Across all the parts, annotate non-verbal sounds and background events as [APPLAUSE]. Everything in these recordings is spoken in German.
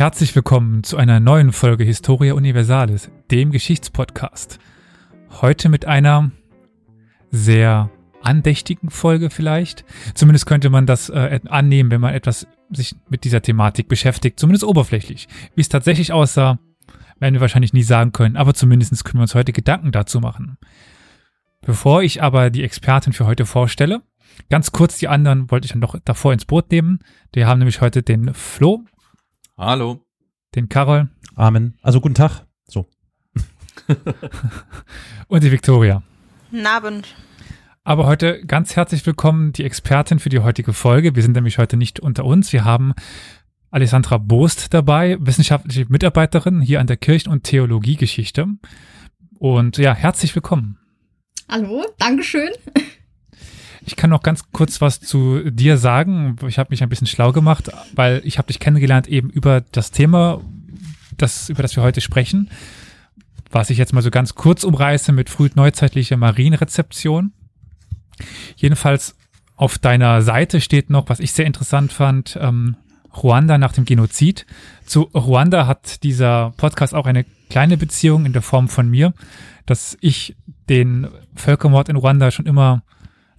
Herzlich willkommen zu einer neuen Folge Historia Universalis, dem Geschichtspodcast. Heute mit einer sehr andächtigen Folge vielleicht. Zumindest könnte man das äh, annehmen, wenn man etwas sich mit dieser Thematik beschäftigt, zumindest oberflächlich. Wie es tatsächlich aussah, werden wir wahrscheinlich nie sagen können, aber zumindest können wir uns heute Gedanken dazu machen. Bevor ich aber die Expertin für heute vorstelle, ganz kurz die anderen wollte ich dann noch davor ins Boot nehmen. Wir haben nämlich heute den Flo. Hallo. Den Carol. Amen. Also guten Tag. So. [LAUGHS] Und die Victoria. Guten Abend. Aber heute ganz herzlich willkommen, die Expertin für die heutige Folge. Wir sind nämlich heute nicht unter uns. Wir haben Alessandra Boost dabei, wissenschaftliche Mitarbeiterin hier an der Kirchen- und Theologiegeschichte. Und ja, herzlich willkommen. Hallo, Dankeschön. Ich kann noch ganz kurz was zu dir sagen. Ich habe mich ein bisschen schlau gemacht, weil ich habe dich kennengelernt eben über das Thema, das, über das wir heute sprechen, was ich jetzt mal so ganz kurz umreiße mit frühneuzeitlicher Marienrezeption. Jedenfalls auf deiner Seite steht noch, was ich sehr interessant fand, ähm, Ruanda nach dem Genozid. Zu Ruanda hat dieser Podcast auch eine kleine Beziehung in der Form von mir, dass ich den Völkermord in Ruanda schon immer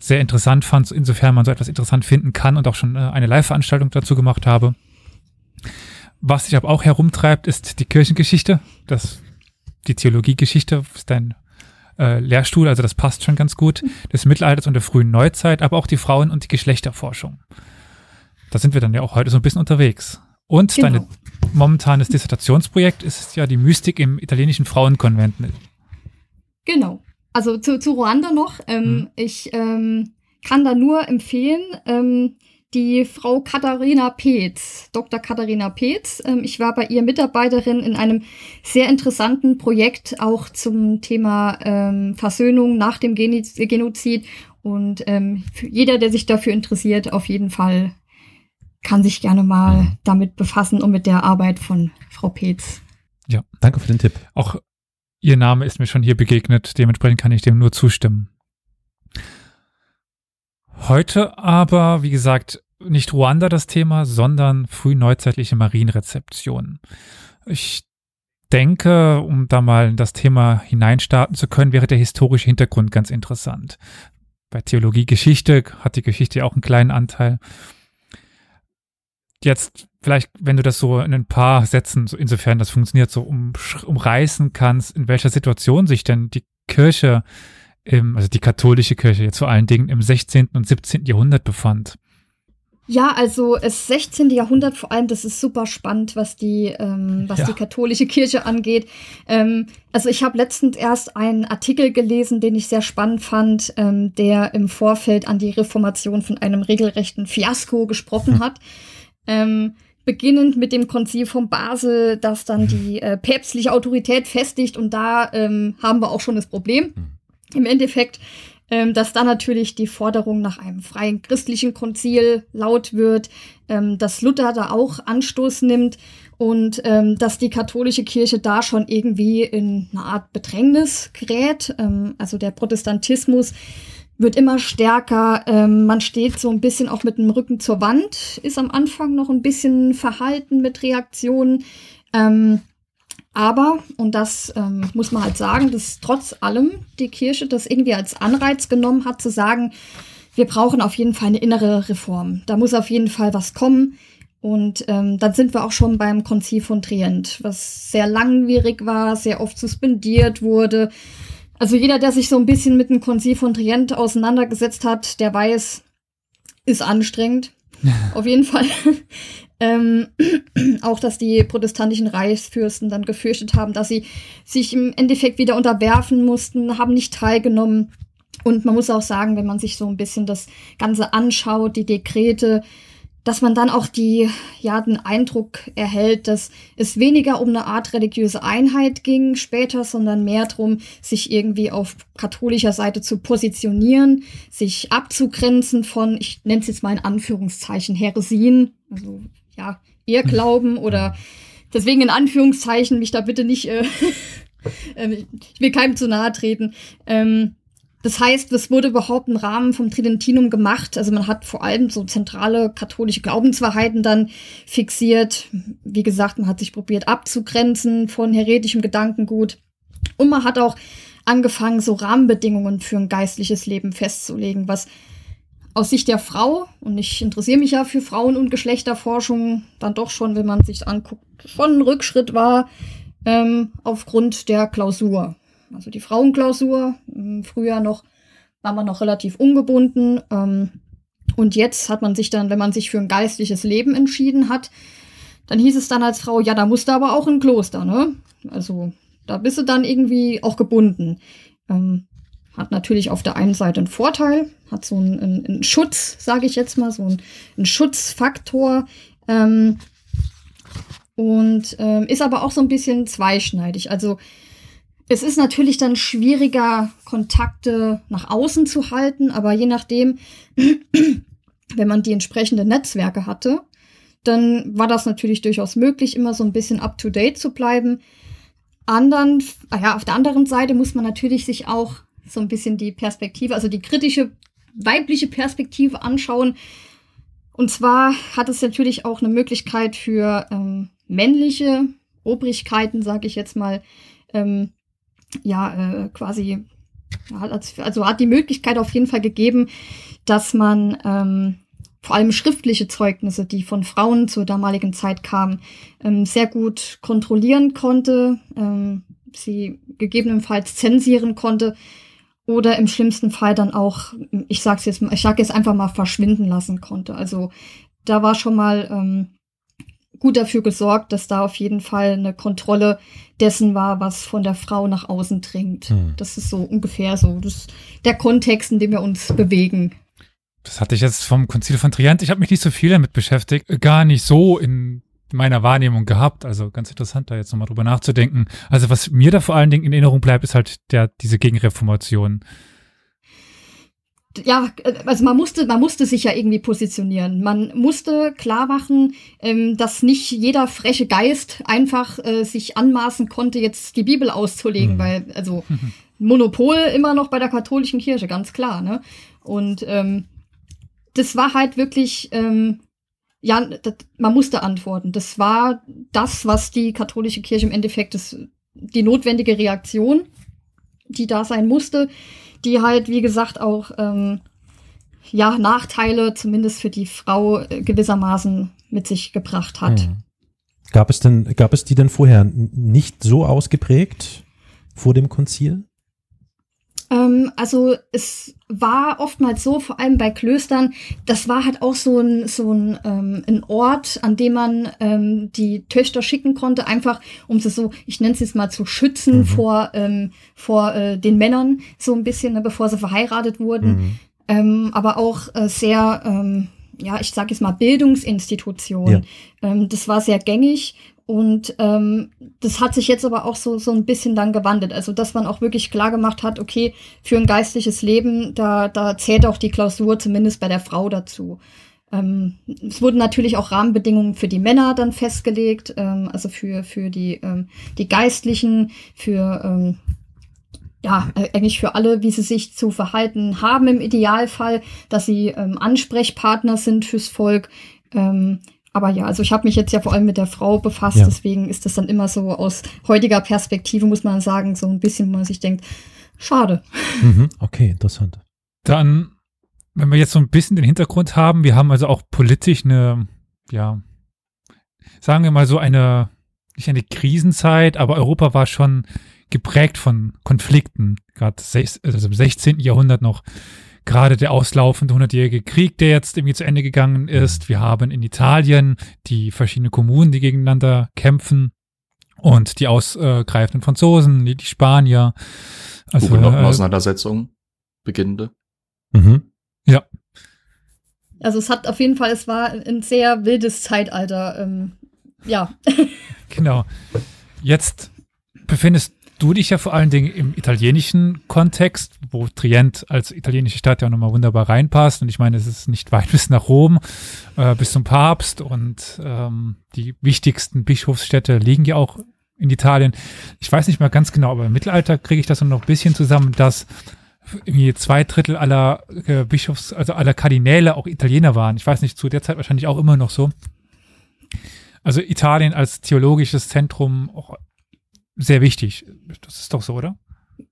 sehr interessant fand, insofern man so etwas interessant finden kann und auch schon äh, eine Live-Veranstaltung dazu gemacht habe. Was sich aber auch herumtreibt, ist die Kirchengeschichte, das, die Theologiegeschichte, ist dein äh, Lehrstuhl, also das passt schon ganz gut, des Mittelalters und der frühen Neuzeit, aber auch die Frauen- und die Geschlechterforschung. Da sind wir dann ja auch heute so ein bisschen unterwegs. Und genau. dein momentanes Dissertationsprojekt ist ja die Mystik im italienischen Frauenkonvent. Genau. Also zu, zu Ruanda noch. Ähm, hm. Ich ähm, kann da nur empfehlen, ähm, die Frau Katharina Peetz, Dr. Katharina Peetz. Ähm, ich war bei ihr Mitarbeiterin in einem sehr interessanten Projekt auch zum Thema ähm, Versöhnung nach dem Genozid. Und ähm, jeder, der sich dafür interessiert, auf jeden Fall kann sich gerne mal mhm. damit befassen und mit der Arbeit von Frau Peetz. Ja, danke für den Tipp. Auch Ihr Name ist mir schon hier begegnet, dementsprechend kann ich dem nur zustimmen. Heute aber, wie gesagt, nicht Ruanda das Thema, sondern frühneuzeitliche Marienrezeption. Ich denke, um da mal in das Thema hineinstarten zu können, wäre der historische Hintergrund ganz interessant. Bei Theologie Geschichte hat die Geschichte ja auch einen kleinen Anteil jetzt vielleicht, wenn du das so in ein paar Sätzen, so insofern das funktioniert, so um, umreißen kannst, in welcher Situation sich denn die Kirche, im, also die katholische Kirche jetzt vor allen Dingen im 16. und 17. Jahrhundert befand. Ja, also das 16. Jahrhundert vor allem, das ist super spannend, was die, ähm, was ja. die katholische Kirche angeht. Ähm, also ich habe letztens erst einen Artikel gelesen, den ich sehr spannend fand, ähm, der im Vorfeld an die Reformation von einem regelrechten Fiasko gesprochen hm. hat. Ähm, beginnend mit dem Konzil von Basel, das dann die äh, päpstliche Autorität festigt. Und da ähm, haben wir auch schon das Problem. Hm. Im Endeffekt, ähm, dass dann natürlich die Forderung nach einem freien christlichen Konzil laut wird, ähm, dass Luther da auch Anstoß nimmt und ähm, dass die katholische Kirche da schon irgendwie in eine Art Bedrängnis gerät. Ähm, also der Protestantismus wird immer stärker. Ähm, man steht so ein bisschen auch mit dem Rücken zur Wand, ist am Anfang noch ein bisschen verhalten mit Reaktionen. Ähm, aber, und das ähm, muss man halt sagen, dass trotz allem die Kirche das irgendwie als Anreiz genommen hat, zu sagen, wir brauchen auf jeden Fall eine innere Reform. Da muss auf jeden Fall was kommen. Und ähm, dann sind wir auch schon beim Konzil von Trient, was sehr langwierig war, sehr oft suspendiert wurde also jeder, der sich so ein bisschen mit dem Konzil von Trient auseinandergesetzt hat, der weiß, ist anstrengend. [LAUGHS] Auf jeden Fall. [LAUGHS] ähm, [CLEARS THROAT] auch, dass die protestantischen Reichsfürsten dann gefürchtet haben, dass sie sich im Endeffekt wieder unterwerfen mussten, haben nicht teilgenommen. Und man muss auch sagen, wenn man sich so ein bisschen das Ganze anschaut, die Dekrete, dass man dann auch die, ja, den Eindruck erhält, dass es weniger um eine Art religiöse Einheit ging später, sondern mehr darum, sich irgendwie auf katholischer Seite zu positionieren, sich abzugrenzen von, ich nenne es jetzt mal in Anführungszeichen, Heresien, also ja, Irrglauben [LAUGHS] oder deswegen in Anführungszeichen mich da bitte nicht, äh, [LAUGHS] ähm, ich will keinem zu nahe treten. Ähm, das heißt, es wurde überhaupt im Rahmen vom Tridentinum gemacht. Also man hat vor allem so zentrale katholische Glaubenswahrheiten dann fixiert. Wie gesagt, man hat sich probiert abzugrenzen von heretischem Gedankengut. Und man hat auch angefangen, so Rahmenbedingungen für ein geistliches Leben festzulegen, was aus Sicht der Frau, und ich interessiere mich ja für Frauen- und Geschlechterforschung, dann doch schon, wenn man sich anguckt, schon ein Rückschritt war, ähm, aufgrund der Klausur. Also die Frauenklausur, im Frühjahr noch, war man noch relativ ungebunden. Ähm, und jetzt hat man sich dann, wenn man sich für ein geistliches Leben entschieden hat, dann hieß es dann als Frau, ja, da musst du aber auch in Kloster, ne? Also da bist du dann irgendwie auch gebunden. Ähm, hat natürlich auf der einen Seite einen Vorteil, hat so einen, einen, einen Schutz, sage ich jetzt mal, so einen, einen Schutzfaktor. Ähm, und ähm, ist aber auch so ein bisschen zweischneidig. Also es ist natürlich dann schwieriger, Kontakte nach außen zu halten, aber je nachdem, [CLEARS THROAT] wenn man die entsprechenden Netzwerke hatte, dann war das natürlich durchaus möglich, immer so ein bisschen up-to-date zu bleiben. Andern, ja, auf der anderen Seite muss man natürlich sich auch so ein bisschen die Perspektive, also die kritische weibliche Perspektive anschauen. Und zwar hat es natürlich auch eine Möglichkeit für ähm, männliche Obrigkeiten, sage ich jetzt mal, ähm, ja, äh, quasi, also hat die Möglichkeit auf jeden Fall gegeben, dass man ähm, vor allem schriftliche Zeugnisse, die von Frauen zur damaligen Zeit kamen, ähm, sehr gut kontrollieren konnte, ähm, sie gegebenenfalls zensieren konnte oder im schlimmsten Fall dann auch, ich sag's jetzt ich sag jetzt einfach mal verschwinden lassen konnte. Also da war schon mal ähm, gut dafür gesorgt, dass da auf jeden Fall eine Kontrolle dessen war, was von der Frau nach außen dringt. Hm. Das ist so ungefähr so das, der Kontext, in dem wir uns bewegen. Das hatte ich jetzt vom Konzil von Trient. Ich habe mich nicht so viel damit beschäftigt, gar nicht so in meiner Wahrnehmung gehabt. Also ganz interessant, da jetzt nochmal drüber nachzudenken. Also was mir da vor allen Dingen in Erinnerung bleibt, ist halt der diese Gegenreformation ja, also man musste, man musste sich ja irgendwie positionieren. Man musste klar machen, ähm, dass nicht jeder freche Geist einfach äh, sich anmaßen konnte, jetzt die Bibel auszulegen, mhm. weil, also [LAUGHS] Monopol immer noch bei der katholischen Kirche, ganz klar, ne? Und ähm, das war halt wirklich, ähm, ja, das, man musste antworten. Das war das, was die katholische Kirche im Endeffekt ist, die notwendige Reaktion, die da sein musste die halt, wie gesagt, auch ähm, ja, Nachteile zumindest für die Frau äh, gewissermaßen mit sich gebracht hat. Mhm. Gab es denn, gab es die denn vorher nicht so ausgeprägt vor dem Konzil? Ähm, also es war oftmals so, vor allem bei Klöstern, das war halt auch so ein, so ein, ähm, ein Ort, an dem man ähm, die Töchter schicken konnte, einfach um sie so, ich nenne es jetzt mal zu schützen mhm. vor, ähm, vor äh, den Männern, so ein bisschen, ne, bevor sie verheiratet wurden. Mhm. Ähm, aber auch äh, sehr, ähm, ja, ich sage jetzt mal Bildungsinstitution. Ja. Ähm, das war sehr gängig und ähm, das hat sich jetzt aber auch so, so ein bisschen dann gewandelt. Also, dass man auch wirklich klar gemacht hat, okay, für ein geistliches Leben, da, da zählt auch die Klausur zumindest bei der Frau dazu. Ähm, es wurden natürlich auch Rahmenbedingungen für die Männer dann festgelegt, ähm, also für, für die, ähm, die Geistlichen, für ähm, ja, eigentlich für alle, wie sie sich zu verhalten haben im Idealfall, dass sie ähm, Ansprechpartner sind fürs Volk. Ähm, aber ja, also ich habe mich jetzt ja vor allem mit der Frau befasst, ja. deswegen ist das dann immer so aus heutiger Perspektive, muss man sagen, so ein bisschen, wo man sich denkt, schade. Mhm, okay, interessant. Dann, wenn wir jetzt so ein bisschen den Hintergrund haben, wir haben also auch politisch eine, ja, sagen wir mal so eine, nicht eine Krisenzeit, aber Europa war schon geprägt von Konflikten, gerade also im 16. Jahrhundert noch gerade der auslaufende hundertjährige Krieg, der jetzt irgendwie zu Ende gegangen ist. Wir haben in Italien die verschiedenen Kommunen, die gegeneinander kämpfen und die ausgreifenden Franzosen, die, die Spanier. Also, Auseinandersetzungen, äh, beginnende. Mhm. Ja. Also es hat auf jeden Fall, es war ein sehr wildes Zeitalter. Ähm, ja. [LAUGHS] genau. Jetzt befindest du dich ja vor allen Dingen im italienischen Kontext, wo Trient als italienische Stadt ja nochmal wunderbar reinpasst. Und ich meine, es ist nicht weit [LAUGHS] bis nach Rom, äh, bis zum Papst. Und ähm, die wichtigsten Bischofsstädte liegen ja auch in Italien. Ich weiß nicht mal ganz genau, aber im Mittelalter kriege ich das noch ein bisschen zusammen, dass irgendwie zwei Drittel aller äh, Bischofs, also aller Kardinäle auch Italiener waren. Ich weiß nicht, zu der Zeit wahrscheinlich auch immer noch so. Also Italien als theologisches Zentrum auch sehr wichtig. Das ist doch so, oder?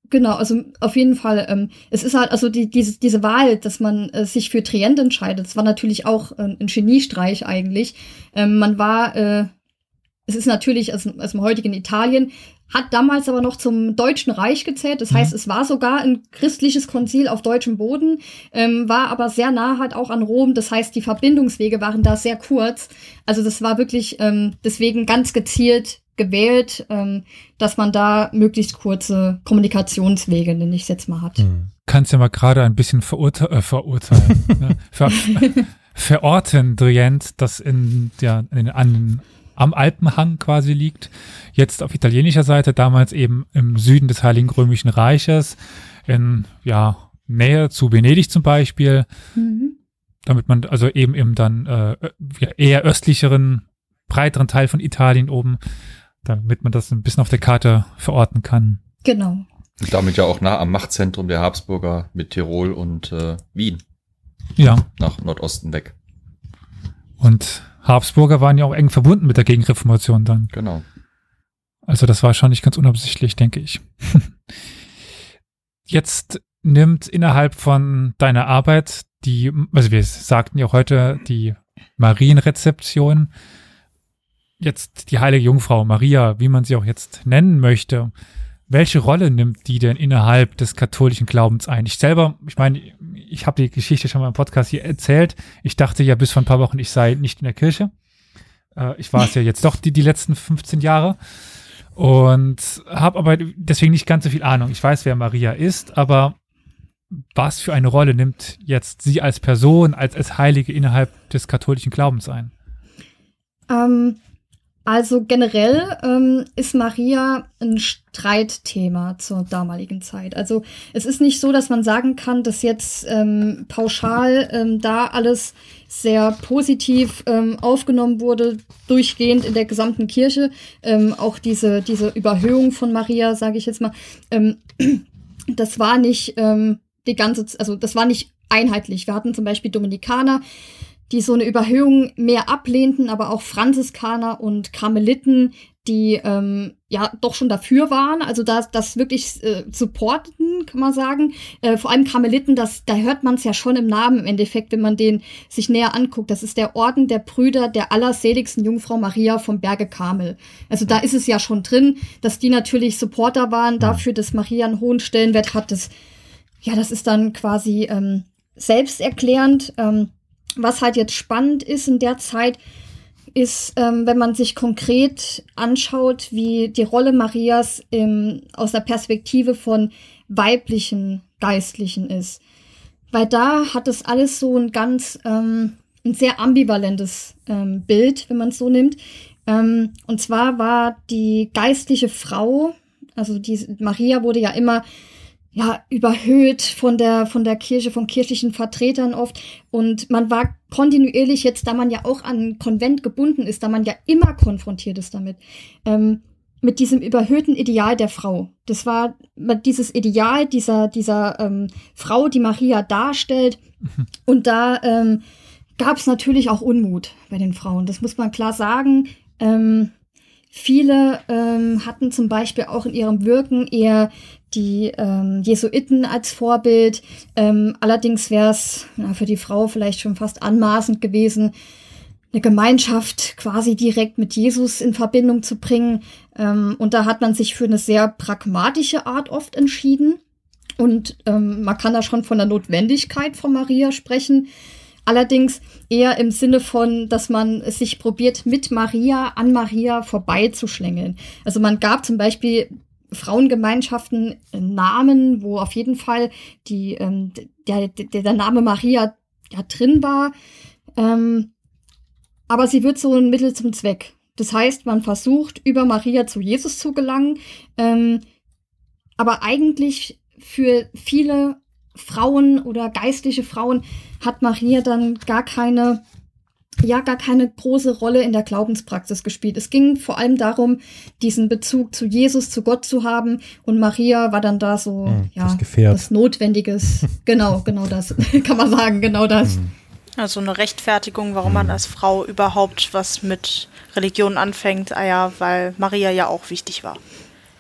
Genau, also auf jeden Fall. Ähm, es ist halt, also die, diese, diese Wahl, dass man äh, sich für Trient entscheidet, das war natürlich auch äh, ein Geniestreich eigentlich. Ähm, man war, äh, es ist natürlich aus, aus dem heutigen Italien, hat damals aber noch zum Deutschen Reich gezählt. Das heißt, mhm. es war sogar ein christliches Konzil auf deutschem Boden, ähm, war aber sehr nah halt auch an Rom. Das heißt, die Verbindungswege waren da sehr kurz. Also das war wirklich ähm, deswegen ganz gezielt gewählt, ähm, dass man da möglichst kurze Kommunikationswege, nenne ich es jetzt mal, hat. Hm. Kannst ja mal gerade ein bisschen verurte äh, verurteilen, [LAUGHS] ne? Ver verorten, Drient, das in, ja, in, an, am Alpenhang quasi liegt, jetzt auf italienischer Seite, damals eben im Süden des Heiligen Römischen Reiches, in ja, Nähe zu Venedig zum Beispiel, mhm. damit man also eben im dann äh, eher östlicheren, breiteren Teil von Italien oben damit man das ein bisschen auf der Karte verorten kann. Genau. Und damit ja auch nah am Machtzentrum der Habsburger mit Tirol und äh, Wien. Ja. Nach Nordosten weg. Und Habsburger waren ja auch eng verbunden mit der Gegenreformation dann. Genau. Also das war schon nicht ganz unabsichtlich, denke ich. [LAUGHS] Jetzt nimmt innerhalb von deiner Arbeit die, also wir sagten ja heute, die Marienrezeption jetzt die heilige Jungfrau Maria, wie man sie auch jetzt nennen möchte, welche Rolle nimmt die denn innerhalb des katholischen Glaubens ein? Ich selber, ich meine, ich habe die Geschichte schon mal im Podcast hier erzählt. Ich dachte ja bis vor ein paar Wochen, ich sei nicht in der Kirche. Äh, ich war es ja jetzt doch die, die letzten 15 Jahre und habe aber deswegen nicht ganz so viel Ahnung. Ich weiß, wer Maria ist, aber was für eine Rolle nimmt jetzt sie als Person, als, als Heilige innerhalb des katholischen Glaubens ein? Ähm, also generell ähm, ist Maria ein Streitthema zur damaligen Zeit. Also es ist nicht so, dass man sagen kann, dass jetzt ähm, pauschal ähm, da alles sehr positiv ähm, aufgenommen wurde, durchgehend in der gesamten Kirche. Ähm, auch diese, diese Überhöhung von Maria, sage ich jetzt mal, ähm, [CLEARS THROAT] das war nicht die ganze, also das war nicht einheitlich. Wir hatten zum Beispiel Dominikaner, die so eine Überhöhung mehr ablehnten, aber auch Franziskaner und Karmeliten, die ähm, ja doch schon dafür waren, also das, das wirklich äh, supporteten, kann man sagen. Äh, vor allem Karmeliten, das, da hört man es ja schon im Namen im Endeffekt, wenn man den sich näher anguckt. Das ist der Orden der Brüder der allerseligsten Jungfrau Maria vom Berge Karmel. Also da ist es ja schon drin, dass die natürlich Supporter waren dafür, dass Maria einen hohen Stellenwert hat. Das, ja, das ist dann quasi ähm, selbsterklärend. Ähm, was halt jetzt spannend ist in der Zeit, ist, ähm, wenn man sich konkret anschaut, wie die Rolle Marias im, aus der Perspektive von weiblichen Geistlichen ist. Weil da hat es alles so ein ganz, ähm, ein sehr ambivalentes ähm, Bild, wenn man es so nimmt. Ähm, und zwar war die geistliche Frau, also die Maria wurde ja immer ja, überhöht von der, von der Kirche, von kirchlichen Vertretern oft. Und man war kontinuierlich jetzt, da man ja auch an Konvent gebunden ist, da man ja immer konfrontiert ist damit, ähm, mit diesem überhöhten Ideal der Frau. Das war dieses Ideal dieser, dieser ähm, Frau, die Maria darstellt. Mhm. Und da ähm, gab es natürlich auch Unmut bei den Frauen. Das muss man klar sagen. Ähm, Viele ähm, hatten zum Beispiel auch in ihrem Wirken eher die ähm, Jesuiten als Vorbild. Ähm, allerdings wäre es für die Frau vielleicht schon fast anmaßend gewesen, eine Gemeinschaft quasi direkt mit Jesus in Verbindung zu bringen. Ähm, und da hat man sich für eine sehr pragmatische Art oft entschieden. Und ähm, man kann da schon von der Notwendigkeit von Maria sprechen. Allerdings eher im Sinne von, dass man sich probiert, mit Maria an Maria vorbeizuschlängeln. Also man gab zum Beispiel Frauengemeinschaften Namen, wo auf jeden Fall die, ähm, der, der, der Name Maria ja drin war. Ähm, aber sie wird so ein Mittel zum Zweck. Das heißt, man versucht, über Maria zu Jesus zu gelangen. Ähm, aber eigentlich für viele Frauen oder geistliche Frauen hat Maria dann gar keine ja gar keine große Rolle in der Glaubenspraxis gespielt. Es ging vor allem darum, diesen Bezug zu Jesus, zu Gott zu haben. Und Maria war dann da so, Hm, ja, das was Notwendiges. [LAUGHS] genau, genau das. [LAUGHS] Kann man sagen, genau das. Hm. Also eine Rechtfertigung, warum man als Frau überhaupt was mit Religion anfängt. Ah ja, weil Maria ja auch wichtig war.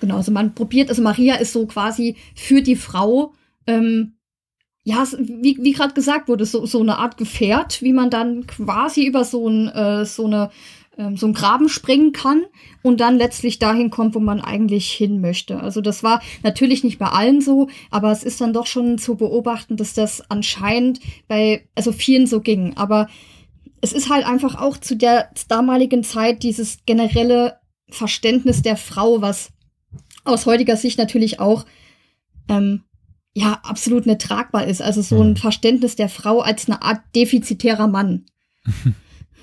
Genau, also man probiert, also Maria ist so quasi für die Frau, ähm, ja, wie, wie gerade gesagt wurde, so, so eine Art Gefährt, wie man dann quasi über so, ein, äh, so, eine, ähm, so einen Graben springen kann und dann letztlich dahin kommt, wo man eigentlich hin möchte. Also das war natürlich nicht bei allen so, aber es ist dann doch schon zu beobachten, dass das anscheinend bei also vielen so ging. Aber es ist halt einfach auch zu der damaligen Zeit dieses generelle Verständnis der Frau, was aus heutiger Sicht natürlich auch ähm, ja absolut nicht tragbar ist. Also so ein Mhm. Verständnis der Frau als eine Art defizitärer Mann. [LAUGHS]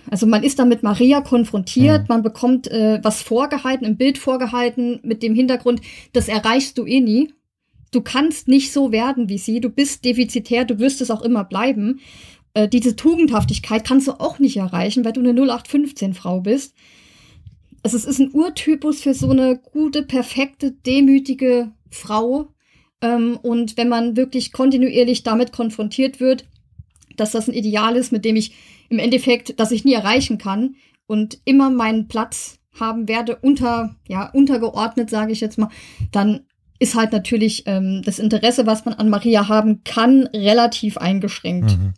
Also man ist da mit Maria konfrontiert, Mhm. man bekommt äh, was vorgehalten, ein Bild vorgehalten mit dem Hintergrund, das erreichst du eh nie. Du kannst nicht so werden wie sie, du bist defizitär, du wirst es auch immer bleiben. Äh, diese Tugendhaftigkeit kannst du auch nicht erreichen, weil du eine 0815-Frau bist. Also es ist ein Urtypus für so eine gute, perfekte, demütige Frau. Ähm, und wenn man wirklich kontinuierlich damit konfrontiert wird, dass das ein Ideal ist, mit dem ich im Endeffekt, das ich nie erreichen kann und immer meinen Platz haben werde, unter, ja, untergeordnet, sage ich jetzt mal, dann ist halt natürlich ähm, das Interesse, was man an Maria haben kann, relativ eingeschränkt. Mhm.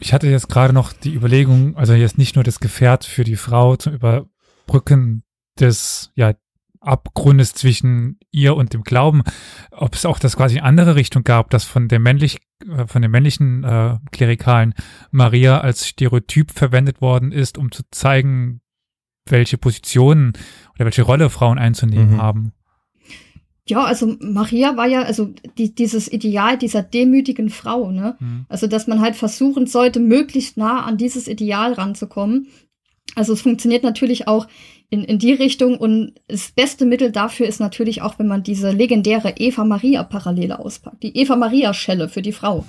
Ich hatte jetzt gerade noch die Überlegung, also jetzt nicht nur das Gefährt für die Frau zum Überbrücken des ja, Abgrundes zwischen ihr und dem Glauben, ob es auch das quasi in andere Richtung gab, dass von der männlich, äh, von den männlichen äh, Klerikalen Maria als Stereotyp verwendet worden ist, um zu zeigen, welche Positionen oder welche Rolle Frauen einzunehmen Mhm. haben. Ja, also Maria war ja, also die, dieses Ideal dieser demütigen Frau, ne? Mhm. Also, dass man halt versuchen sollte, möglichst nah an dieses Ideal ranzukommen. Also, es funktioniert natürlich auch in, in die Richtung und das beste Mittel dafür ist natürlich auch, wenn man diese legendäre Eva-Maria-Parallele auspackt. Die Eva-Maria-Schelle für die Frau.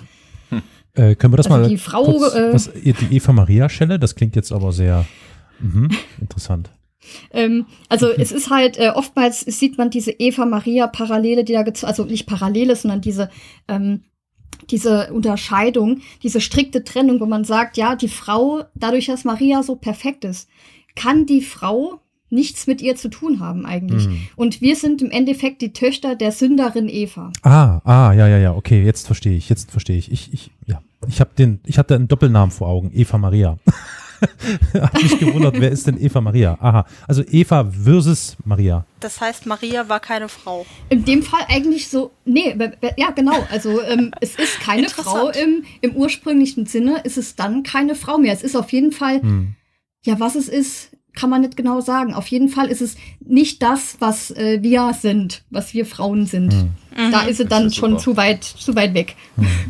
Äh, können wir das Also mal die Frau, kurz, äh, was, die Eva Maria Schelle, das klingt jetzt aber sehr mhm, [LAUGHS] interessant. Ähm, also es ist halt, äh, oftmals sieht man diese Eva-Maria-Parallele, die da gezogen, also nicht Parallele, sondern diese, ähm, diese Unterscheidung, diese strikte Trennung, wo man sagt, ja, die Frau, dadurch, dass Maria so perfekt ist, kann die Frau nichts mit ihr zu tun haben eigentlich. Mhm. Und wir sind im Endeffekt die Töchter der Sünderin Eva. Ah, ah, ja, ja, ja, okay, jetzt verstehe ich, jetzt verstehe ich. Ich, ich, ja, ich habe den, ich hatte einen Doppelnamen vor Augen, Eva Maria. [LAUGHS] Hab mich gewundert, wer ist denn Eva Maria? Aha, also Eva versus Maria. Das heißt, Maria war keine Frau. In dem Fall eigentlich so, nee, ja genau, also ähm, es ist keine. [LAUGHS] Frau im, im ursprünglichen Sinne, ist es dann keine Frau mehr. Es ist auf jeden Fall Hm. Ja, was es ist, kann man nicht genau sagen. Auf jeden Fall ist es nicht das, was äh, wir sind, was wir Frauen sind. Hm. Da ist Das dann ist schon super. zu weit, zu weit weg.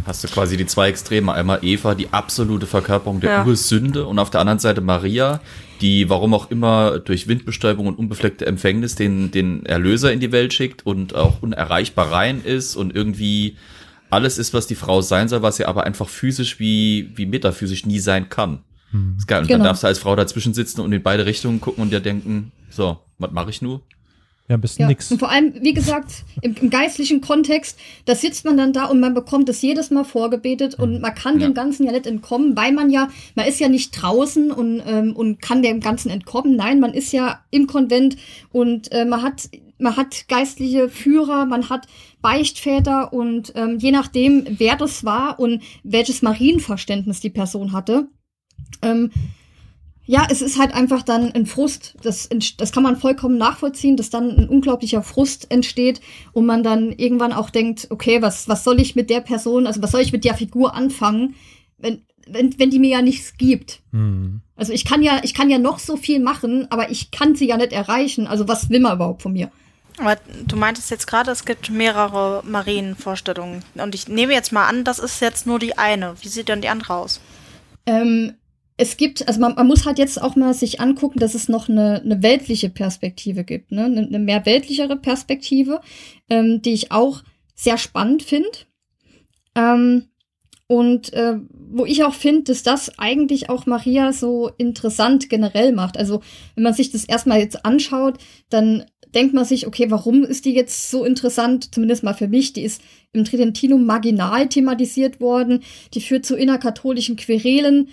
Hast du quasi die zwei Extreme. Einmal Eva, die absolute Verkörperung der Ja. Ursünde und auf der anderen Seite Maria, die warum auch immer durch Windbestäubung und unbefleckte Empfängnis den, den Erlöser in die Welt schickt und auch unerreichbar rein ist und irgendwie alles ist, was die Frau sein soll, was sie aber einfach physisch wie, wie metaphysisch nie sein kann. Hm. ist geil. Und Genau. dann darfst du als Frau dazwischen sitzen und in beide Richtungen gucken und dir denken, so, was mache ich nur? Ja, ein bisschen Ja. nix. Und vor allem, wie gesagt, im, im geistlichen Kontext, da sitzt man dann da und man bekommt es jedes Mal vorgebetet und man kann Ja. dem Ganzen ja nicht entkommen, weil man ja, man ist ja nicht draußen und, ähm, und kann dem Ganzen entkommen. Nein, man ist ja im Konvent und äh, man hat man hat geistliche Führer, man hat Beichtväter und ähm, je nachdem, wer das war und welches Marienverständnis die Person hatte, ähm, ja, es ist halt einfach dann ein Frust. Das, das kann man vollkommen nachvollziehen, dass dann ein unglaublicher Frust entsteht und man dann irgendwann auch denkt, okay, was, was soll ich mit der Person, also was soll ich mit der Figur anfangen, wenn, wenn, wenn die mir ja nichts gibt. Hm. Also ich kann ja, ich kann ja noch so viel machen, aber ich kann sie ja nicht erreichen. Also was will man überhaupt von mir? Aber du meintest jetzt gerade, es gibt mehrere Marienvorstellungen. Und ich nehme jetzt mal an, das ist jetzt nur die eine. Wie sieht denn die andere aus? Ähm, es gibt, also man, man muss halt jetzt auch mal sich angucken, dass es noch eine, eine weltliche Perspektive gibt, ne? eine, eine mehr weltlichere Perspektive, ähm, die ich auch sehr spannend finde. Ähm, und äh, wo ich auch finde, dass das eigentlich auch Maria so interessant generell macht. Also wenn man sich das erstmal jetzt anschaut, dann denkt man sich, okay, warum ist die jetzt so interessant? Zumindest mal für mich. Die ist im Tridentinum marginal thematisiert worden. Die führt zu innerkatholischen Querelen.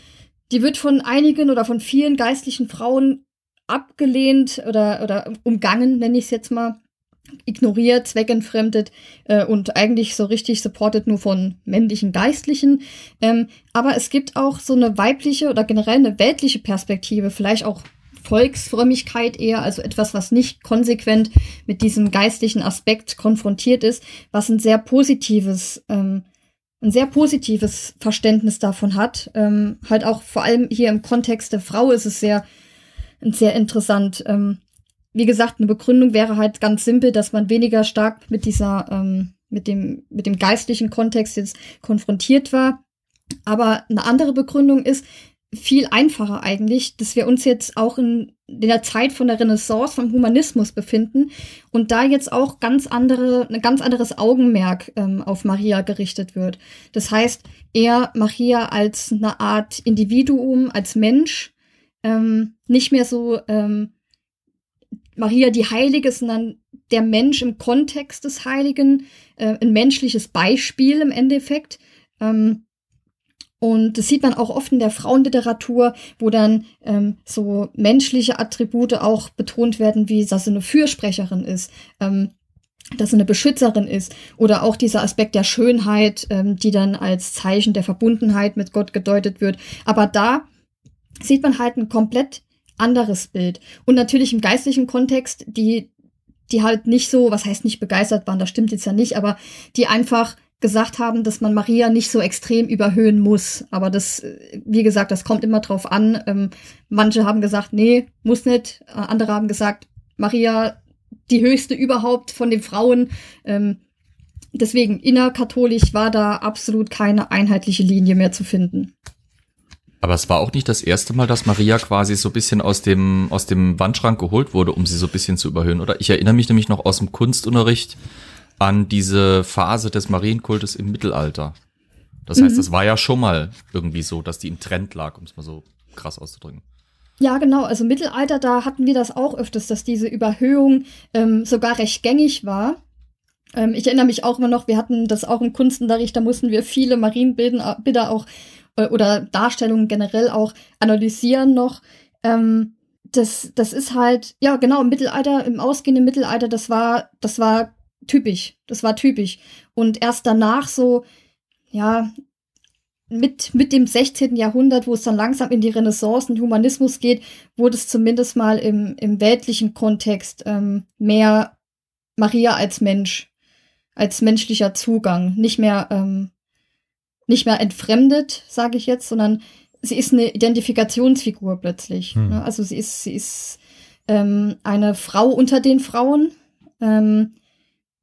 Die wird von einigen oder von vielen geistlichen Frauen abgelehnt oder, oder umgangen, nenne ich es jetzt mal ignoriert, zweckentfremdet äh, und eigentlich so richtig supported nur von männlichen Geistlichen. Ähm, aber es gibt auch so eine weibliche oder generell eine weltliche Perspektive, vielleicht auch Volksfrömmigkeit eher, also etwas, was nicht konsequent mit diesem geistlichen Aspekt konfrontiert ist, was ein sehr positives, ähm, ein sehr positives Verständnis davon hat. Ähm, halt auch vor allem hier im Kontext der Frau ist es sehr, sehr interessant. Ähm, wie gesagt, eine Begründung wäre halt ganz simpel, dass man weniger stark mit dieser, ähm, mit dem, mit dem geistlichen Kontext jetzt konfrontiert war. Aber eine andere Begründung ist viel einfacher eigentlich, dass wir uns jetzt auch in, in der Zeit von der Renaissance, vom Humanismus befinden und da jetzt auch ganz andere, ein ganz anderes Augenmerk ähm, auf Maria gerichtet wird. Das heißt, eher Maria als eine Art Individuum, als Mensch, ähm, nicht mehr so ähm, Maria die Heilige, sondern der Mensch im Kontext des Heiligen, äh, ein menschliches Beispiel im Endeffekt. Ähm, und das sieht man auch oft in der Frauenliteratur, wo dann ähm, so menschliche Attribute auch betont werden, wie dass sie eine Fürsprecherin ist, ähm, dass sie eine Beschützerin ist. Oder auch dieser Aspekt der Schönheit, ähm, die dann als Zeichen der Verbundenheit mit Gott gedeutet wird. Aber da sieht man halt ein komplett anderes Bild. Und natürlich im geistlichen Kontext, die, die halt nicht so, was heißt nicht begeistert waren, das stimmt jetzt ja nicht, aber die einfach gesagt haben, dass man Maria nicht so extrem überhöhen muss. Aber das, wie gesagt, das kommt immer drauf an. Ähm, manche haben gesagt, nee, muss nicht. Äh, andere haben gesagt, Maria, die höchste überhaupt von den Frauen. Ähm, deswegen, innerkatholisch war da absolut keine einheitliche Linie mehr zu finden. Aber es war auch nicht das erste Mal, dass Maria quasi so ein bisschen aus dem, aus dem Wandschrank geholt wurde, um sie so ein bisschen zu überhöhen, oder? Ich erinnere mich nämlich noch aus dem Kunstunterricht an diese Phase des Marienkultes im Mittelalter. Das heißt, mhm. das war ja schon mal irgendwie so, dass die im Trend lag, um es mal so krass auszudrücken. Ja, genau. Also Mittelalter, da hatten wir das auch öfters, dass diese Überhöhung ähm, sogar recht gängig war. Ähm, ich erinnere mich auch immer noch, wir hatten das auch im Kunstunterricht, da mussten wir viele Marienbilder auch äh, oder Darstellungen generell auch analysieren noch. Ähm, das, das ist halt, ja, genau, im Mittelalter, im ausgehenden Mittelalter, das war, das war typisch. Das war typisch. Und erst danach so, ja, mit, mit dem 16. Jahrhundert, wo es dann langsam in die Renaissance und Humanismus geht, wurde es zumindest mal im, im weltlichen Kontext ähm, mehr Maria als Mensch, als menschlicher Zugang, nicht mehr ähm, nicht mehr entfremdet, sage ich jetzt, sondern sie ist eine Identifikationsfigur plötzlich. Hm. Ne? Also sie ist, sie ist ähm, eine Frau unter den Frauen. Ähm,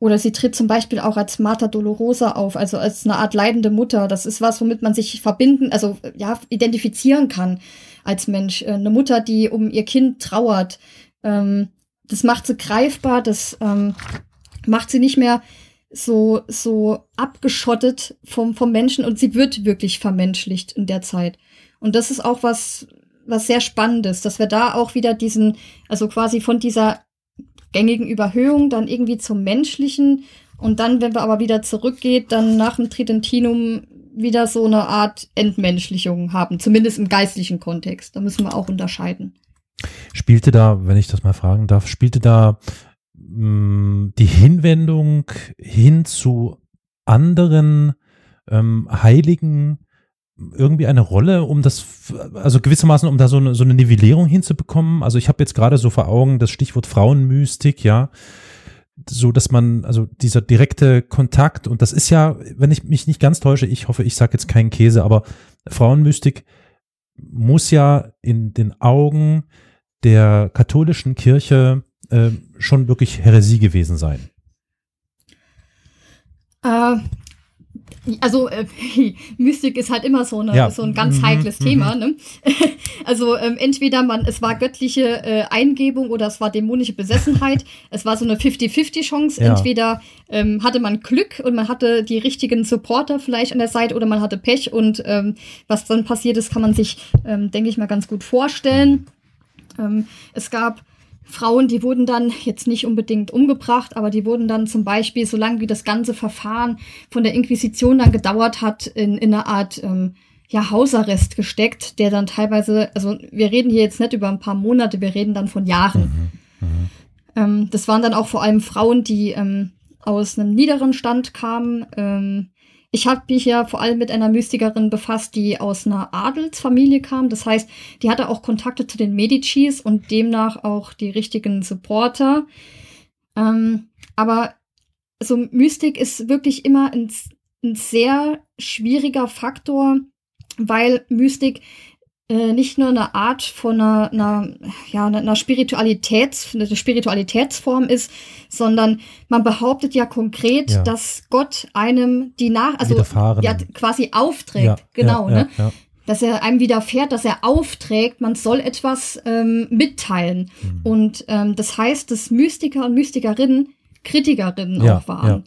oder sie tritt zum Beispiel auch als Marta Dolorosa auf, also als eine Art leidende Mutter. Das ist was, womit man sich verbinden, also ja, identifizieren kann als Mensch. Äh, eine Mutter, die um ihr Kind trauert. Ähm, das macht sie greifbar, das ähm, macht sie nicht mehr so, so abgeschottet vom, vom Menschen und sie wird wirklich vermenschlicht in der Zeit. Und das ist auch was, was sehr Spannendes, dass wir da auch wieder diesen, also quasi von dieser gängigen Überhöhung dann irgendwie zum Menschlichen und dann, wenn wir aber wieder zurückgeht, dann nach dem Tridentinum wieder so eine Art Entmenschlichung haben, zumindest im geistlichen Kontext. Da müssen wir auch unterscheiden. Spielte da, wenn ich das mal fragen darf, spielte da die Hinwendung hin zu anderen ähm, Heiligen irgendwie eine Rolle, um das, also gewissermaßen, um da so eine, so eine Nivellierung hinzubekommen? Also ich habe jetzt gerade so vor Augen das Stichwort Frauenmystik, ja, so dass man, also dieser direkte Kontakt, und das ist ja, wenn ich mich nicht ganz täusche, ich hoffe, ich sage jetzt keinen Käse, aber Frauenmystik muss ja in den Augen der katholischen Kirche äh, schon wirklich Häresie gewesen sein? Äh, Also äh, [LAUGHS] Mystik ist halt immer so, eine, Ja. so ein ganz Mhm, heikles mhm. Thema. Ne? [LAUGHS] also ähm, entweder man, es war göttliche äh, Eingebung oder es war dämonische Besessenheit. [LAUGHS] es war so eine 50-50 Chance. Ja. Entweder ähm, hatte man Glück und man hatte die richtigen Supporter vielleicht an der Seite oder man hatte Pech und ähm, was dann passiert ist, kann man sich, ähm, denke ich mal, ganz gut vorstellen. Ähm, es gab Frauen, die wurden dann jetzt nicht unbedingt umgebracht, aber die wurden dann zum Beispiel, solange wie das ganze Verfahren von der Inquisition dann gedauert hat, in, in eine Art ähm, ja, Hausarrest gesteckt, der dann teilweise, also wir reden hier jetzt nicht über ein paar Monate, wir reden dann von Jahren. Ähm, das waren dann auch vor allem Frauen, die ähm, aus einem niederen Stand kamen. Ähm, ich habe mich ja vor allem mit einer Mystikerin befasst, die aus einer Adelsfamilie kam. Das heißt, die hatte auch Kontakte zu den Medicis und demnach auch die richtigen Supporter. Ähm, aber so Mystik ist wirklich immer ein, ein sehr schwieriger Faktor, weil Mystik äh, nicht nur eine Art von einer, einer, ja, einer Spiritualitäts, eine Spiritualitätsform ist, sondern man behauptet ja konkret, Ja. dass Gott einem die nach, also ja, quasi aufträgt, Ja, genau, ne? Dass er einem widerfährt, dass er aufträgt, man soll etwas ähm, mitteilen. Mhm. Und ähm, das heißt, dass Mystiker und Mystikerinnen Kritikerinnen auch waren.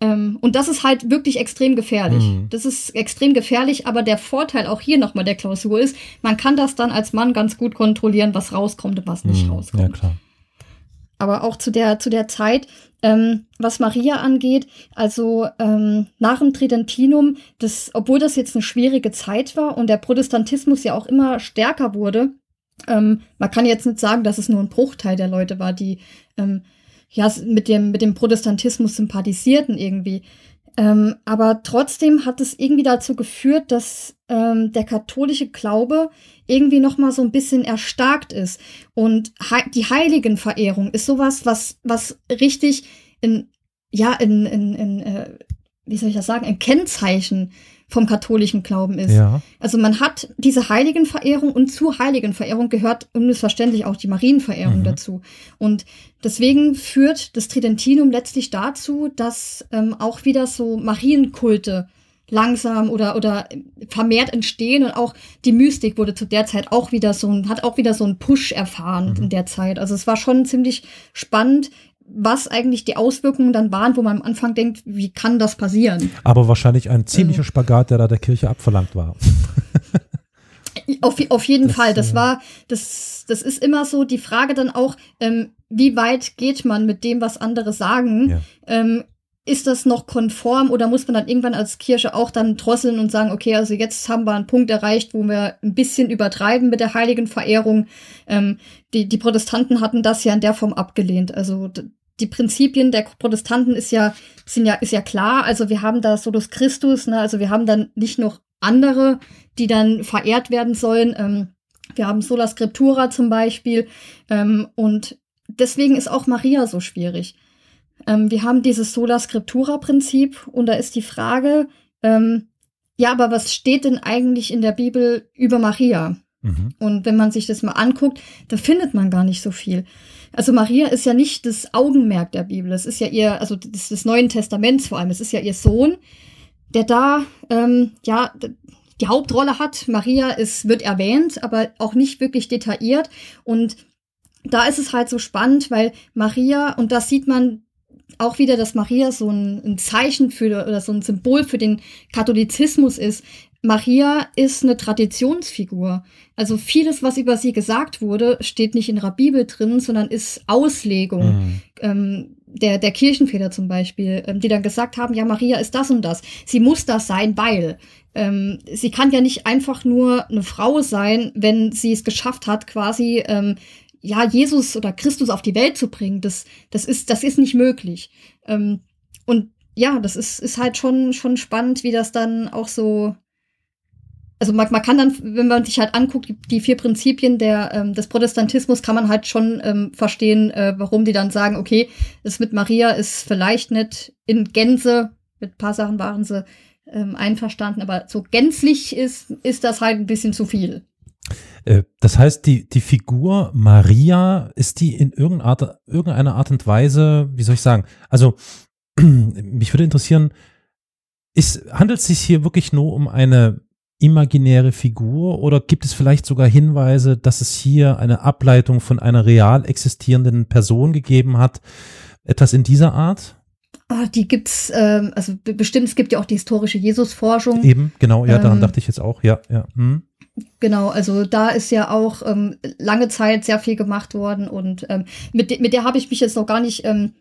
Ähm, und das ist halt wirklich extrem gefährlich. Mhm. Das ist extrem gefährlich, aber der Vorteil auch hier nochmal der Klausur ist, man kann das dann als Mann ganz gut kontrollieren, was rauskommt und was nicht Mhm. rauskommt Ja, klar. aber auch zu der, zu der Zeit, ähm, was Maria angeht, also ähm, nach dem Tridentinum, das, obwohl das jetzt eine schwierige Zeit war und der Protestantismus ja auch immer stärker wurde, ähm, man kann jetzt nicht sagen, dass es nur ein Bruchteil der Leute war, die ähm, ja mit dem, mit dem Protestantismus sympathisierten irgendwie. Ähm, aber trotzdem hat es irgendwie dazu geführt, dass ähm, der katholische Glaube irgendwie noch mal so ein bisschen erstarkt ist. Und hei die Heiligenverehrung ist sowas, was, was richtig in, ja, in, in, in äh, wie soll ich das sagen, ein Kennzeichen vom katholischen Glauben ist. Ja. Also man hat diese Heiligenverehrung und zu Heiligenverehrung gehört unmissverständlich auch die Marienverehrung Mhm. dazu. Und deswegen führt das Tridentinum letztlich dazu, dass ähm, auch wieder so Marienkulte langsam oder oder vermehrt entstehen und auch die Mystik wurde zu der Zeit auch wieder so ein, hat auch wieder so einen Push erfahren Mhm. in der Zeit. Also es war schon ziemlich spannend, was eigentlich die Auswirkungen dann waren, wo man am Anfang denkt, wie kann das passieren? Aber wahrscheinlich ein ziemlicher Spagat, der da der Kirche abverlangt war. [LAUGHS] Auf, auf jeden Das, Fall. Das äh, war, das, das ist immer so die Frage dann auch, ähm, wie weit geht man mit dem, was andere sagen? Ja. Ähm, ist das noch konform oder muss man dann irgendwann als Kirche auch dann drosseln und sagen, okay, also jetzt haben wir einen Punkt erreicht, wo wir ein bisschen übertreiben mit der heiligen Verehrung. Ähm, die, die Protestanten hatten das ja in der Form abgelehnt. Also die Prinzipien der Protestanten ist ja, sind ja, ist ja klar. Also wir haben da Solus Christus, ne? also wir haben dann nicht noch andere, die dann verehrt werden sollen. Ähm, wir haben Sola Scriptura zum Beispiel. Ähm, und deswegen ist auch Maria so schwierig. Ähm, wir haben dieses Sola Scriptura-Prinzip und da ist die Frage, ähm, ja, aber was steht denn eigentlich in der Bibel über Maria? Mhm. Und wenn man sich das mal anguckt, da findet man gar nicht so viel. Also Maria ist ja nicht das Augenmerk der Bibel. Es ist ja ihr, also des, des Neuen Testaments vor allem. Es ist ja ihr Sohn, der da ähm, ja die Hauptrolle hat. Maria ist wird erwähnt, aber auch nicht wirklich detailliert. Und da ist es halt so spannend, weil Maria und das sieht man auch wieder, dass Maria so ein, ein Zeichen für oder so ein Symbol für den Katholizismus ist. Maria ist eine Traditionsfigur. Also vieles, was über sie gesagt wurde, steht nicht in ihrer Bibel drin, sondern ist Auslegung Mhm. ähm, der, der Kirchenväter zum Beispiel, ähm, die dann gesagt haben, ja, Maria ist das und das. Sie muss das sein, weil ähm, sie kann ja nicht einfach nur eine Frau sein, wenn sie es geschafft hat, quasi ähm, ja Jesus oder Christus auf die Welt zu bringen. Das, das ist, das ist nicht möglich. Ähm, und ja, das ist, ist halt schon, schon spannend, wie das dann auch so also man, man kann dann, wenn man sich halt anguckt, die, vier Prinzipien der, ähm, des Protestantismus, kann man halt schon ähm, verstehen, äh, warum die dann sagen, okay, das mit Maria ist vielleicht nicht in Gänze, mit paar Sachen waren sie ähm, einverstanden, aber so gänzlich ist, ist das halt ein bisschen zu viel. Äh, Das heißt, die, die Figur Maria, ist die in irgendeiner Art, irgendeiner Art und Weise, wie soll ich sagen, also [CLEARS THROAT] mich würde interessieren, ist, handelt es sich hier wirklich nur um eine imaginäre Figur oder gibt es vielleicht sogar Hinweise, dass es hier eine Ableitung von einer real existierenden Person gegeben hat? Etwas in dieser Art? Ah, die gibt's, ähm, also bestimmt, es gibt ja auch die historische Jesusforschung. Eben, genau, ja, daran Ähm, dachte ich jetzt auch, ja, ja. Hm. Genau, also da ist ja auch ähm, lange Zeit sehr viel gemacht worden und ähm, mit, de mit der habe ich mich jetzt noch gar nicht ähm,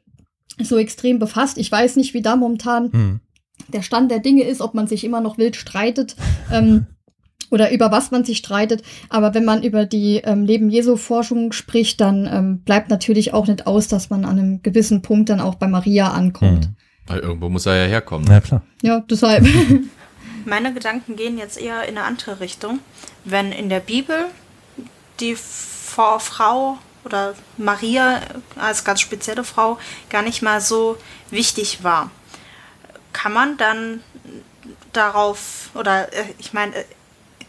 so extrem befasst. Ich weiß nicht, wie da momentan Hm. Der Stand der Dinge ist, ob man sich immer noch wild streitet ähm, oder über was man sich streitet. Aber wenn man über die ähm, Leben Jesu Forschung spricht, dann ähm, bleibt natürlich auch nicht aus, dass man an einem gewissen Punkt dann auch bei Maria ankommt. Hm. Weil irgendwo muss er ja herkommen. Na klar. Ja, deshalb. [LAUGHS] Meine Gedanken gehen jetzt eher in eine andere Richtung. Wenn in der Bibel die Frau oder Maria als ganz spezielle Frau gar nicht mal so wichtig war, kann man dann darauf, oder äh, ich meine, äh,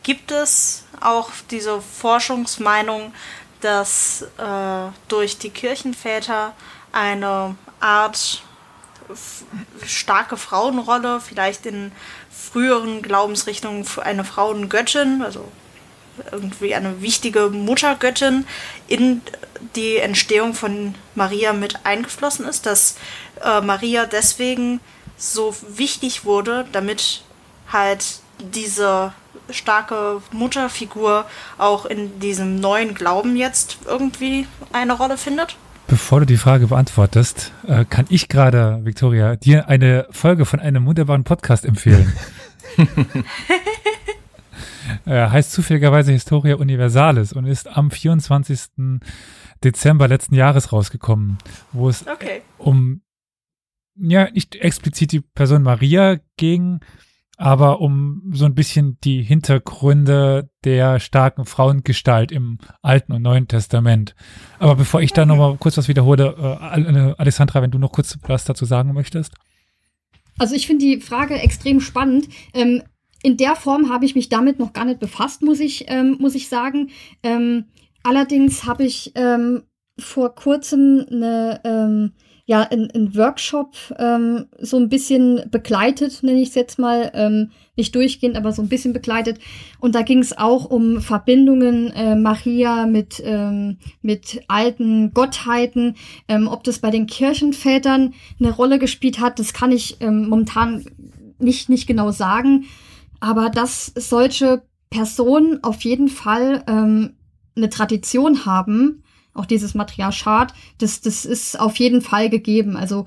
gibt es auch diese Forschungsmeinung, dass äh, durch die Kirchenväter eine Art starke Frauenrolle, vielleicht in früheren Glaubensrichtungen eine Frauengöttin, also irgendwie eine wichtige Muttergöttin, in die Entstehung von Maria mit eingeflossen ist, dass äh, Maria deswegen so wichtig wurde, damit halt diese starke Mutterfigur auch in diesem neuen Glauben jetzt irgendwie eine Rolle findet? Bevor du die Frage beantwortest, äh, kann ich gerade, Victoria, dir eine Folge von einem wunderbaren Podcast empfehlen. [LAUGHS] [LAUGHS] äh, heißt zufälligerweise Historia Universalis und ist am 24. Dezember letzten Jahres rausgekommen, wo es Okay. um, ja, nicht explizit die Person Maria ging, aber um so ein bisschen die Hintergründe der starken Frauengestalt im Alten und Neuen Testament. Aber bevor ich da nochmal kurz was wiederhole, äh, Al- Alessandra, wenn du noch kurz was dazu sagen möchtest. Also ich finde die Frage extrem spannend. Ähm, in der Form habe ich mich damit noch gar nicht befasst, muss ich, ähm, muss ich sagen. Ähm, allerdings habe ich ähm, vor kurzem eine, ähm, ja, einen Workshop ähm, so ein bisschen begleitet, nenne ich es jetzt mal. Ähm, nicht durchgehend, aber so ein bisschen begleitet. Und da ging es auch um Verbindungen äh, Maria mit, ähm, mit alten Gottheiten. Ähm, ob das bei den Kirchenvätern eine Rolle gespielt hat, das kann ich ähm, momentan nicht, nicht genau sagen. Aber dass solche Personen auf jeden Fall ähm, eine Tradition haben, auch dieses Matriarchat, das, das ist auf jeden Fall gegeben. Also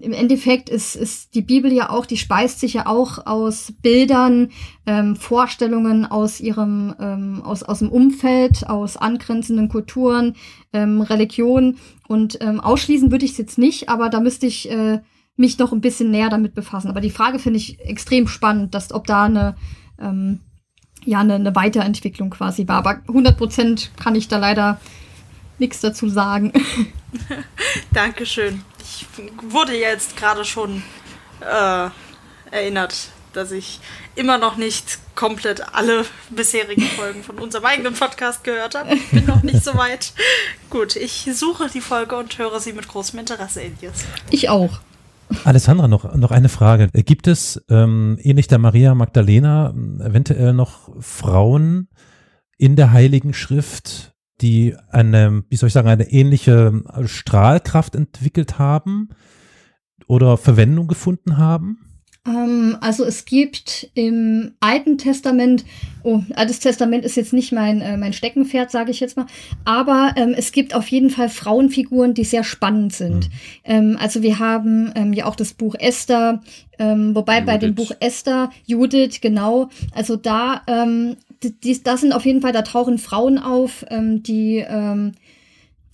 im Endeffekt ist, ist die Bibel ja auch, die speist sich ja auch aus Bildern, ähm, Vorstellungen aus ihrem, ähm, aus, aus dem Umfeld, aus angrenzenden Kulturen, ähm, Religionen. Und ähm, ausschließen würde ich es jetzt nicht, aber da müsste ich äh, mich noch ein bisschen näher damit befassen. Aber die Frage finde ich extrem spannend, dass ob da eine ähm, ja eine, eine Weiterentwicklung quasi war. Aber 100 Prozent kann ich da leider nichts dazu sagen. [LAUGHS] Dankeschön. Ich wurde jetzt gerade schon äh, erinnert, dass ich immer noch nicht komplett alle bisherigen Folgen von unserem eigenen Podcast gehört habe. Ich bin noch nicht so weit. Gut, ich suche die Folge und höre sie mit großem Interesse in jetzt. Ich auch. Alessandra, noch, noch eine Frage. Gibt es, ähm, ähnlich der Maria Magdalena, eventuell noch Frauen in der Heiligen Schrift, die eine, wie soll ich sagen, eine ähnliche Strahlkraft entwickelt haben oder Verwendung gefunden haben? Ähm, also es gibt im Alten Testament, oh, Altes Testament ist jetzt nicht mein, äh, mein Steckenpferd, sage ich jetzt mal, aber ähm, es gibt auf jeden Fall Frauenfiguren, die sehr spannend sind. Ähm, also wir haben ähm, ja auch das Buch Esther, ähm, wobei bei dem Judith. Buch Esther, Judith, genau, also da, ähm, die, das sind auf jeden Fall, da tauchen Frauen auf, ähm, die ähm,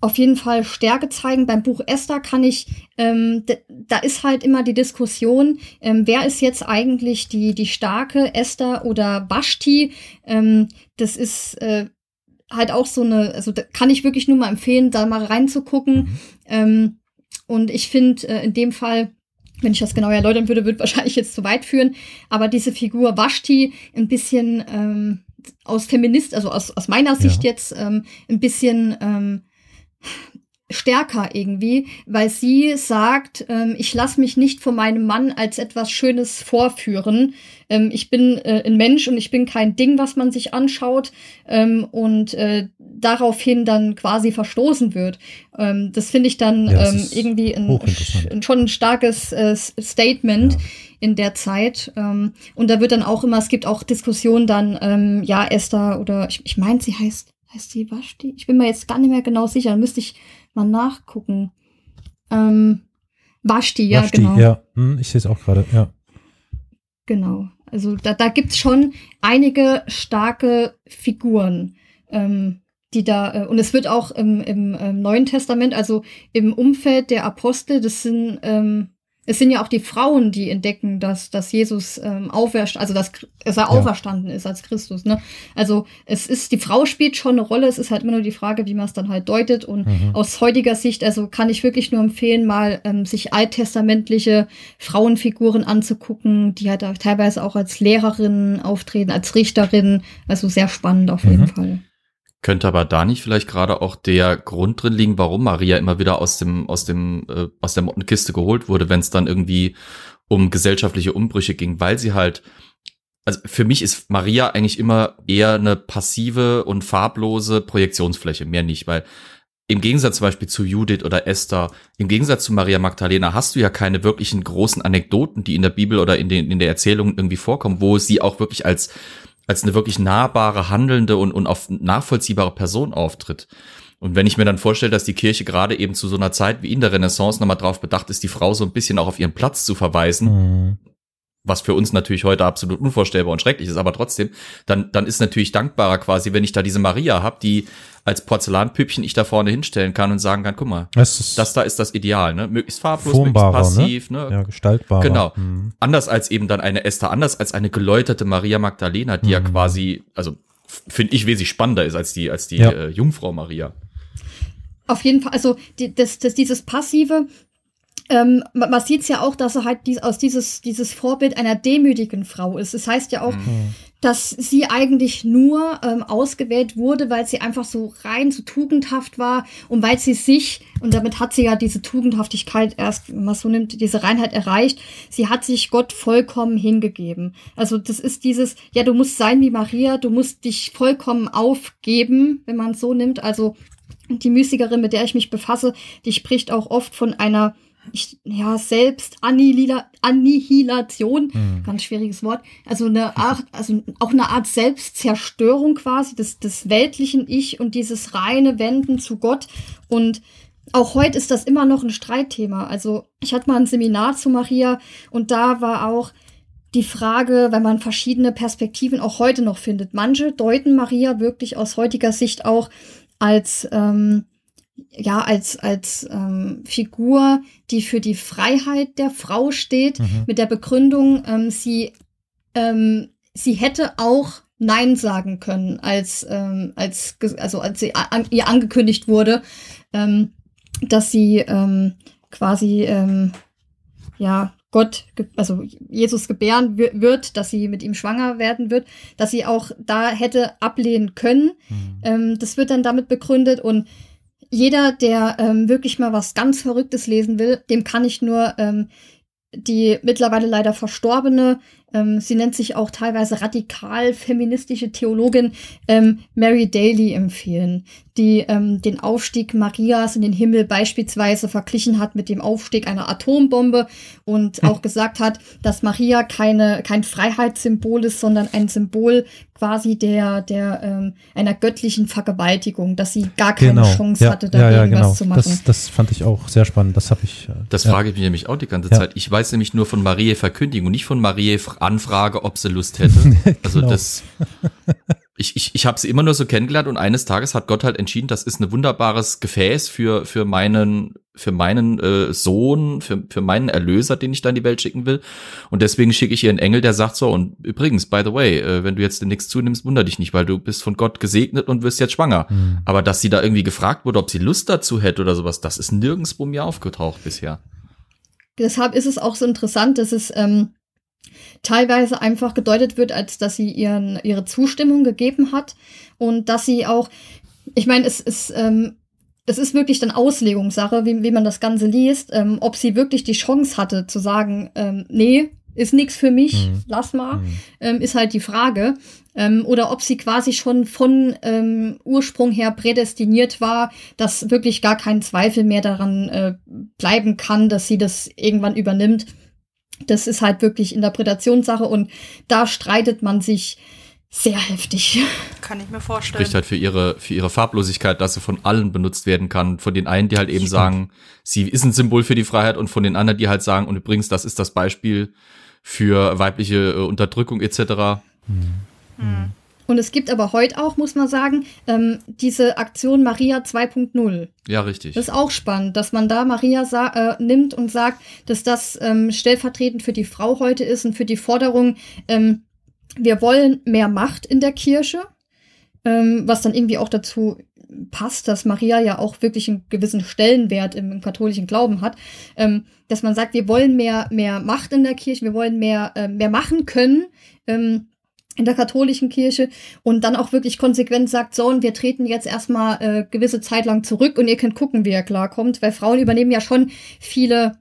auf jeden Fall Stärke zeigen. Beim Buch Esther kann ich, ähm, da ist halt immer die Diskussion, ähm, wer ist jetzt eigentlich die, die starke Esther oder Vashti? Ähm, das ist äh, halt auch so eine, also da kann ich wirklich nur mal empfehlen, da mal reinzugucken. Ähm, und ich finde äh, in dem Fall, wenn ich das genau erläutern würde, würde wahrscheinlich jetzt zu weit führen. Aber diese Figur Vashti ein bisschen ähm, aus Feminist, also aus, aus meiner Sicht Ja. jetzt ähm, ein bisschen ähm, stärker irgendwie, weil sie sagt, ähm, ich lasse mich nicht von meinem Mann als etwas Schönes vorführen. Ähm, ich bin äh, ein Mensch und ich bin kein Ding, was man sich anschaut ähm, und äh, daraufhin dann quasi verstoßen wird. Ähm, das finde ich dann Ja, ähm, irgendwie ein, ein, schon ein starkes äh, Statement Ja. In der Zeit. Ähm, und da wird dann auch immer, es gibt auch Diskussionen dann, ähm, ja, Esther oder ich, ich meine, sie heißt, heißt sie Vashti? Ich bin mir jetzt gar nicht mehr genau sicher, da müsste ich mal nachgucken. Ähm, Vashti, ja, Vashti, genau. Ja, hm, ich sehe es auch gerade, ja. Genau. Also da, da gibt's schon einige starke Figuren, ähm, die da, äh, und es wird auch im, im, ähm, Neuen Testament, also im Umfeld der Apostel, das sind, ähm, es sind ja auch die Frauen, die entdecken, dass, dass Jesus ähm, auferst, also dass, dass er Ja. auferstanden ist als Christus. Ne? Also es ist, die Frau spielt schon eine Rolle, es ist halt immer nur die Frage, wie man es dann halt deutet. Und Mhm. aus heutiger Sicht, also kann ich wirklich nur empfehlen, mal ähm, sich alttestamentliche Frauenfiguren anzugucken, die halt da teilweise auch als Lehrerinnen auftreten, als Richterinnen. Also sehr spannend auf jeden Mhm. Fall. Könnte aber da nicht vielleicht gerade auch der Grund drin liegen, warum Maria immer wieder aus dem aus dem äh, aus der Mottenkiste geholt wurde, wenn es dann irgendwie um gesellschaftliche Umbrüche ging, weil sie halt also für mich ist Maria eigentlich immer eher eine passive und farblose Projektionsfläche, mehr nicht, weil im Gegensatz zum Beispiel zu Judith oder Esther, im Gegensatz zu Maria Magdalena hast du ja keine wirklichen großen Anekdoten, die in der Bibel oder in, den, in der Erzählung irgendwie vorkommen, wo sie auch wirklich als, als eine wirklich nahbare, handelnde und, und auf nachvollziehbare Person auftritt. Und wenn ich mir dann vorstelle, dass die Kirche gerade eben zu so einer Zeit wie in der Renaissance nochmal drauf bedacht ist, die Frau so ein bisschen auch auf ihren Platz zu verweisen, Mhm. Was für uns natürlich heute absolut unvorstellbar und schrecklich ist, aber trotzdem, dann, dann ist natürlich dankbarer quasi, wenn ich da diese Maria habe, die als Porzellanpüppchen ich da vorne hinstellen kann und sagen kann, guck mal, Das ist das da ist das Ideal, ne? Möglichst farblos, möglichst passiv, ne? ja, gestaltbarer. Genau. Mhm. Anders als eben dann eine Esther, anders als eine geläuterte Maria Magdalena, die ja Mhm. quasi, also finde ich wesentlich spannender ist als die, als die Ja. äh, Jungfrau Maria. Auf jeden Fall, also die, das, das, dieses Passive, ähm, man, sieht es ja auch, dass er halt dies, aus dieses, dieses Vorbild einer demütigen Frau ist. Das heißt ja auch, Mhm. dass sie eigentlich nur ähm, ausgewählt wurde, weil sie einfach so rein, so tugendhaft war und weil sie sich, und damit hat sie ja diese Tugendhaftigkeit erst, wenn man so nimmt, diese Reinheit erreicht, sie hat sich Gott vollkommen hingegeben. Also das ist dieses, ja, du musst sein wie Maria, du musst dich vollkommen aufgeben, wenn man es so nimmt. Also die Mystikerin, mit der ich mich befasse, die spricht auch oft von einer ich, ja, selbst Annihila Annihilation, ganz schwieriges Wort, also eine [LAUGHS] Art, also auch eine Art Selbstzerstörung quasi des, des weltlichen Ich und dieses reine Wenden zu Gott. Und auch heute ist das immer noch ein Streitthema. Also ich hatte mal ein Seminar zu Maria und da war auch die Frage, wenn man verschiedene Perspektiven auch heute noch findet. Manche deuten Maria wirklich aus heutiger Sicht auch als ähm, ja als als ähm, Figur, die für die Freiheit der Frau steht, Mhm. mit der Begründung, ähm, sie ähm, sie hätte auch Nein sagen können, als ähm, als also als sie an, ihr angekündigt wurde, ähm, dass sie ähm, quasi ähm, ja Gott, also Jesus gebären wi- wird, dass sie mit ihm schwanger werden wird, dass sie auch da hätte ablehnen können. Mhm. Ähm, das wird dann damit begründet und jeder, der ähm, wirklich mal was ganz Verrücktes lesen will, dem kann ich nur ähm, die mittlerweile leider verstorbene, ähm, sie nennt sich auch teilweise radikal feministische Theologin ähm, Mary Daly empfehlen, die ähm, den Aufstieg Marias in den Himmel beispielsweise verglichen hat mit dem Aufstieg einer Atombombe und [LAUGHS] auch gesagt hat, dass Maria keine, kein Freiheitssymbol ist, sondern ein Symbol quasi der, der ähm, einer göttlichen Vergewaltigung, dass sie gar keine Genau. Chance ja, hatte, ja, dagegen ja, genau. was zu machen. Das, das fand ich auch sehr spannend. Das habe ich. äh, Das ja. frage ich mich nämlich auch die ganze Ja. Zeit. Ich weiß nämlich nur von Marie Verkündigung, nicht von Marie Anfrage, ob sie Lust hätte. [LAUGHS] Also Genau. das, ich, ich, ich habe sie immer nur so kennengelernt und eines Tages hat Gott halt entschieden, das ist ein wunderbares Gefäß für, für meinen, für meinen äh, Sohn, für, für meinen Erlöser, den ich da in die Welt schicken will. Und deswegen schicke ich ihr einen Engel, der sagt so, und übrigens, by the way, äh, wenn du jetzt demnächst zunimmst, wunder dich nicht, weil du bist von Gott gesegnet und wirst jetzt schwanger. Mhm. Aber dass sie da irgendwie gefragt wurde, ob sie Lust dazu hätte oder sowas, das ist nirgendwo mir aufgetaucht bisher. Deshalb ist es auch so interessant, dass es ähm, teilweise einfach gedeutet wird, als dass sie ihren, ihre Zustimmung gegeben hat und dass sie auch, ich meine, es ist, ähm, das ist wirklich dann Auslegungssache, wie, wie man das Ganze liest, ähm, ob sie wirklich die Chance hatte zu sagen, ähm, nee, ist nichts für mich, mhm. lass mal, mhm. ähm, ist halt die Frage. Ähm, oder ob sie quasi schon von ähm, Ursprung her prädestiniert war, dass wirklich gar kein Zweifel mehr daran äh, bleiben kann, dass sie das irgendwann übernimmt. Das ist halt wirklich Interpretationssache und da streitet man sich sehr heftig. [LAUGHS] Kann ich mir vorstellen. Spricht halt für ihre, für ihre Farblosigkeit, dass sie von allen benutzt werden kann. Von den einen, die halt eben sagen, sie ist ein Symbol für die Freiheit und von den anderen, die halt sagen, und übrigens, das ist das Beispiel für weibliche äh, Unterdrückung etc. Hm. Hm. Und es gibt aber heute auch, muss man sagen, ähm, diese Aktion Maria 2.0. Ja, richtig. Das ist auch spannend, dass man da Maria äh, nimmt und sagt, dass das ähm, stellvertretend für die Frau heute ist und für die Forderung, ähm, wir wollen mehr Macht in der Kirche, ähm, was dann irgendwie auch dazu passt, dass Maria ja auch wirklich einen gewissen Stellenwert im, im katholischen Glauben hat, ähm, dass man sagt, wir wollen mehr, mehr Macht in der Kirche, wir wollen mehr, äh, mehr machen können. Ähm, in der katholischen Kirche und dann auch wirklich konsequent sagt, so, und wir treten jetzt erstmal äh, gewisse Zeit lang zurück und ihr könnt gucken, wie er klarkommt, weil Frauen übernehmen ja schon viele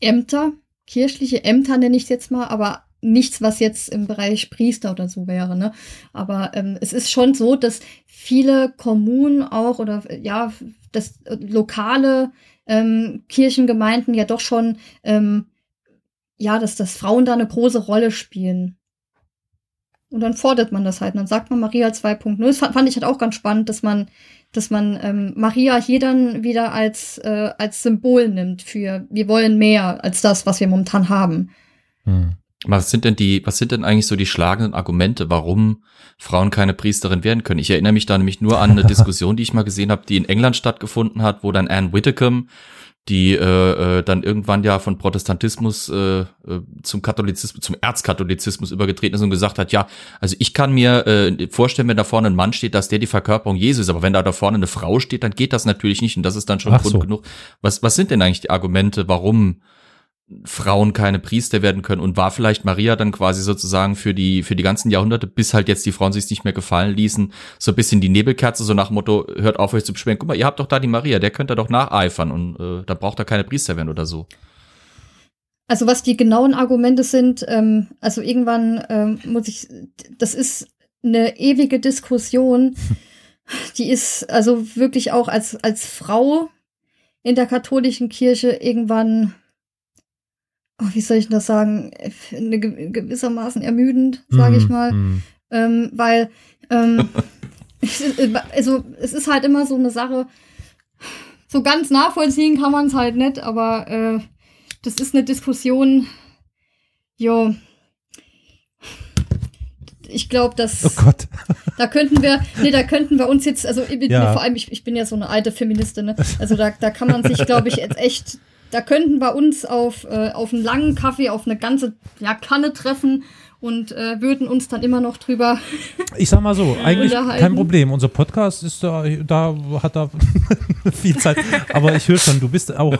Ämter, kirchliche Ämter nenne ich es jetzt mal, aber nichts, was jetzt im Bereich Priester oder so wäre. Ne? Aber ähm, es ist schon so, dass viele Kommunen auch oder ja, das äh, lokale ähm, Kirchengemeinden ja doch schon ähm, ja, dass, dass Frauen da eine große Rolle spielen. Und dann fordert man das halt. Und dann sagt man Maria 2.0. Das fand, fand ich halt auch ganz spannend, dass man, dass man ähm, Maria hier dann wieder als, äh, als Symbol nimmt für wir wollen mehr als das, was wir momentan haben. Hm. Was sind denn die, was sind denn eigentlich so die schlagenden Argumente, warum Frauen keine Priesterin werden können? Ich erinnere mich da nämlich nur an eine [LAUGHS] Diskussion, die ich mal gesehen habe, die in England stattgefunden hat, wo dann Anne Whitcomb, die äh, äh, dann irgendwann ja von Protestantismus äh, äh, zum Katholizismus, zum Erzkatholizismus übergetreten ist und gesagt hat, ja, also ich kann mir äh, vorstellen, wenn da vorne ein Mann steht, dass der die Verkörperung Jesu ist, aber wenn da da vorne eine Frau steht, dann geht das natürlich nicht und das ist dann schon Ach Grund so. genug. Was, was sind denn eigentlich die Argumente, warum Frauen keine Priester werden können. Und war vielleicht Maria dann quasi sozusagen für die für die ganzen Jahrhunderte, bis halt jetzt die Frauen sich nicht mehr gefallen ließen, so ein bisschen die Nebelkerze, so nach dem Motto, hört auf euch zu beschweren, guck mal, ihr habt doch da die Maria, der könnt ihr doch nacheifern und äh, da braucht er keine Priester werden oder so. Also was die genauen Argumente sind, ähm, also irgendwann ähm, muss ich, das ist eine ewige Diskussion, [LAUGHS] die ist also wirklich auch als, als Frau in der katholischen Kirche irgendwann oh, wie soll ich das sagen, eine gewissermaßen ermüdend, sage ich mhm, mal. Mm. Ähm, weil, ähm, [LAUGHS] also es ist halt immer so eine Sache, so ganz nachvollziehen kann man es halt nicht, aber äh, das ist eine Diskussion, jo. Ich glaube, dass. Oh Gott. [LAUGHS] Da könnten wir, nee, da könnten wir uns jetzt, also ja. vor allem, ich, ich bin ja so eine alte Feministin, ne? Also da, da kann man sich, glaube ich, jetzt echt da könnten wir uns auf, äh, auf einen langen Kaffee, auf eine ganze ja, Kanne treffen und äh, würden uns dann immer noch drüber. [LAUGHS] Ich sag mal so, eigentlich kein Problem. Unser Podcast ist da, da hat da [LAUGHS] viel Zeit. Aber ich höre schon, du bist auch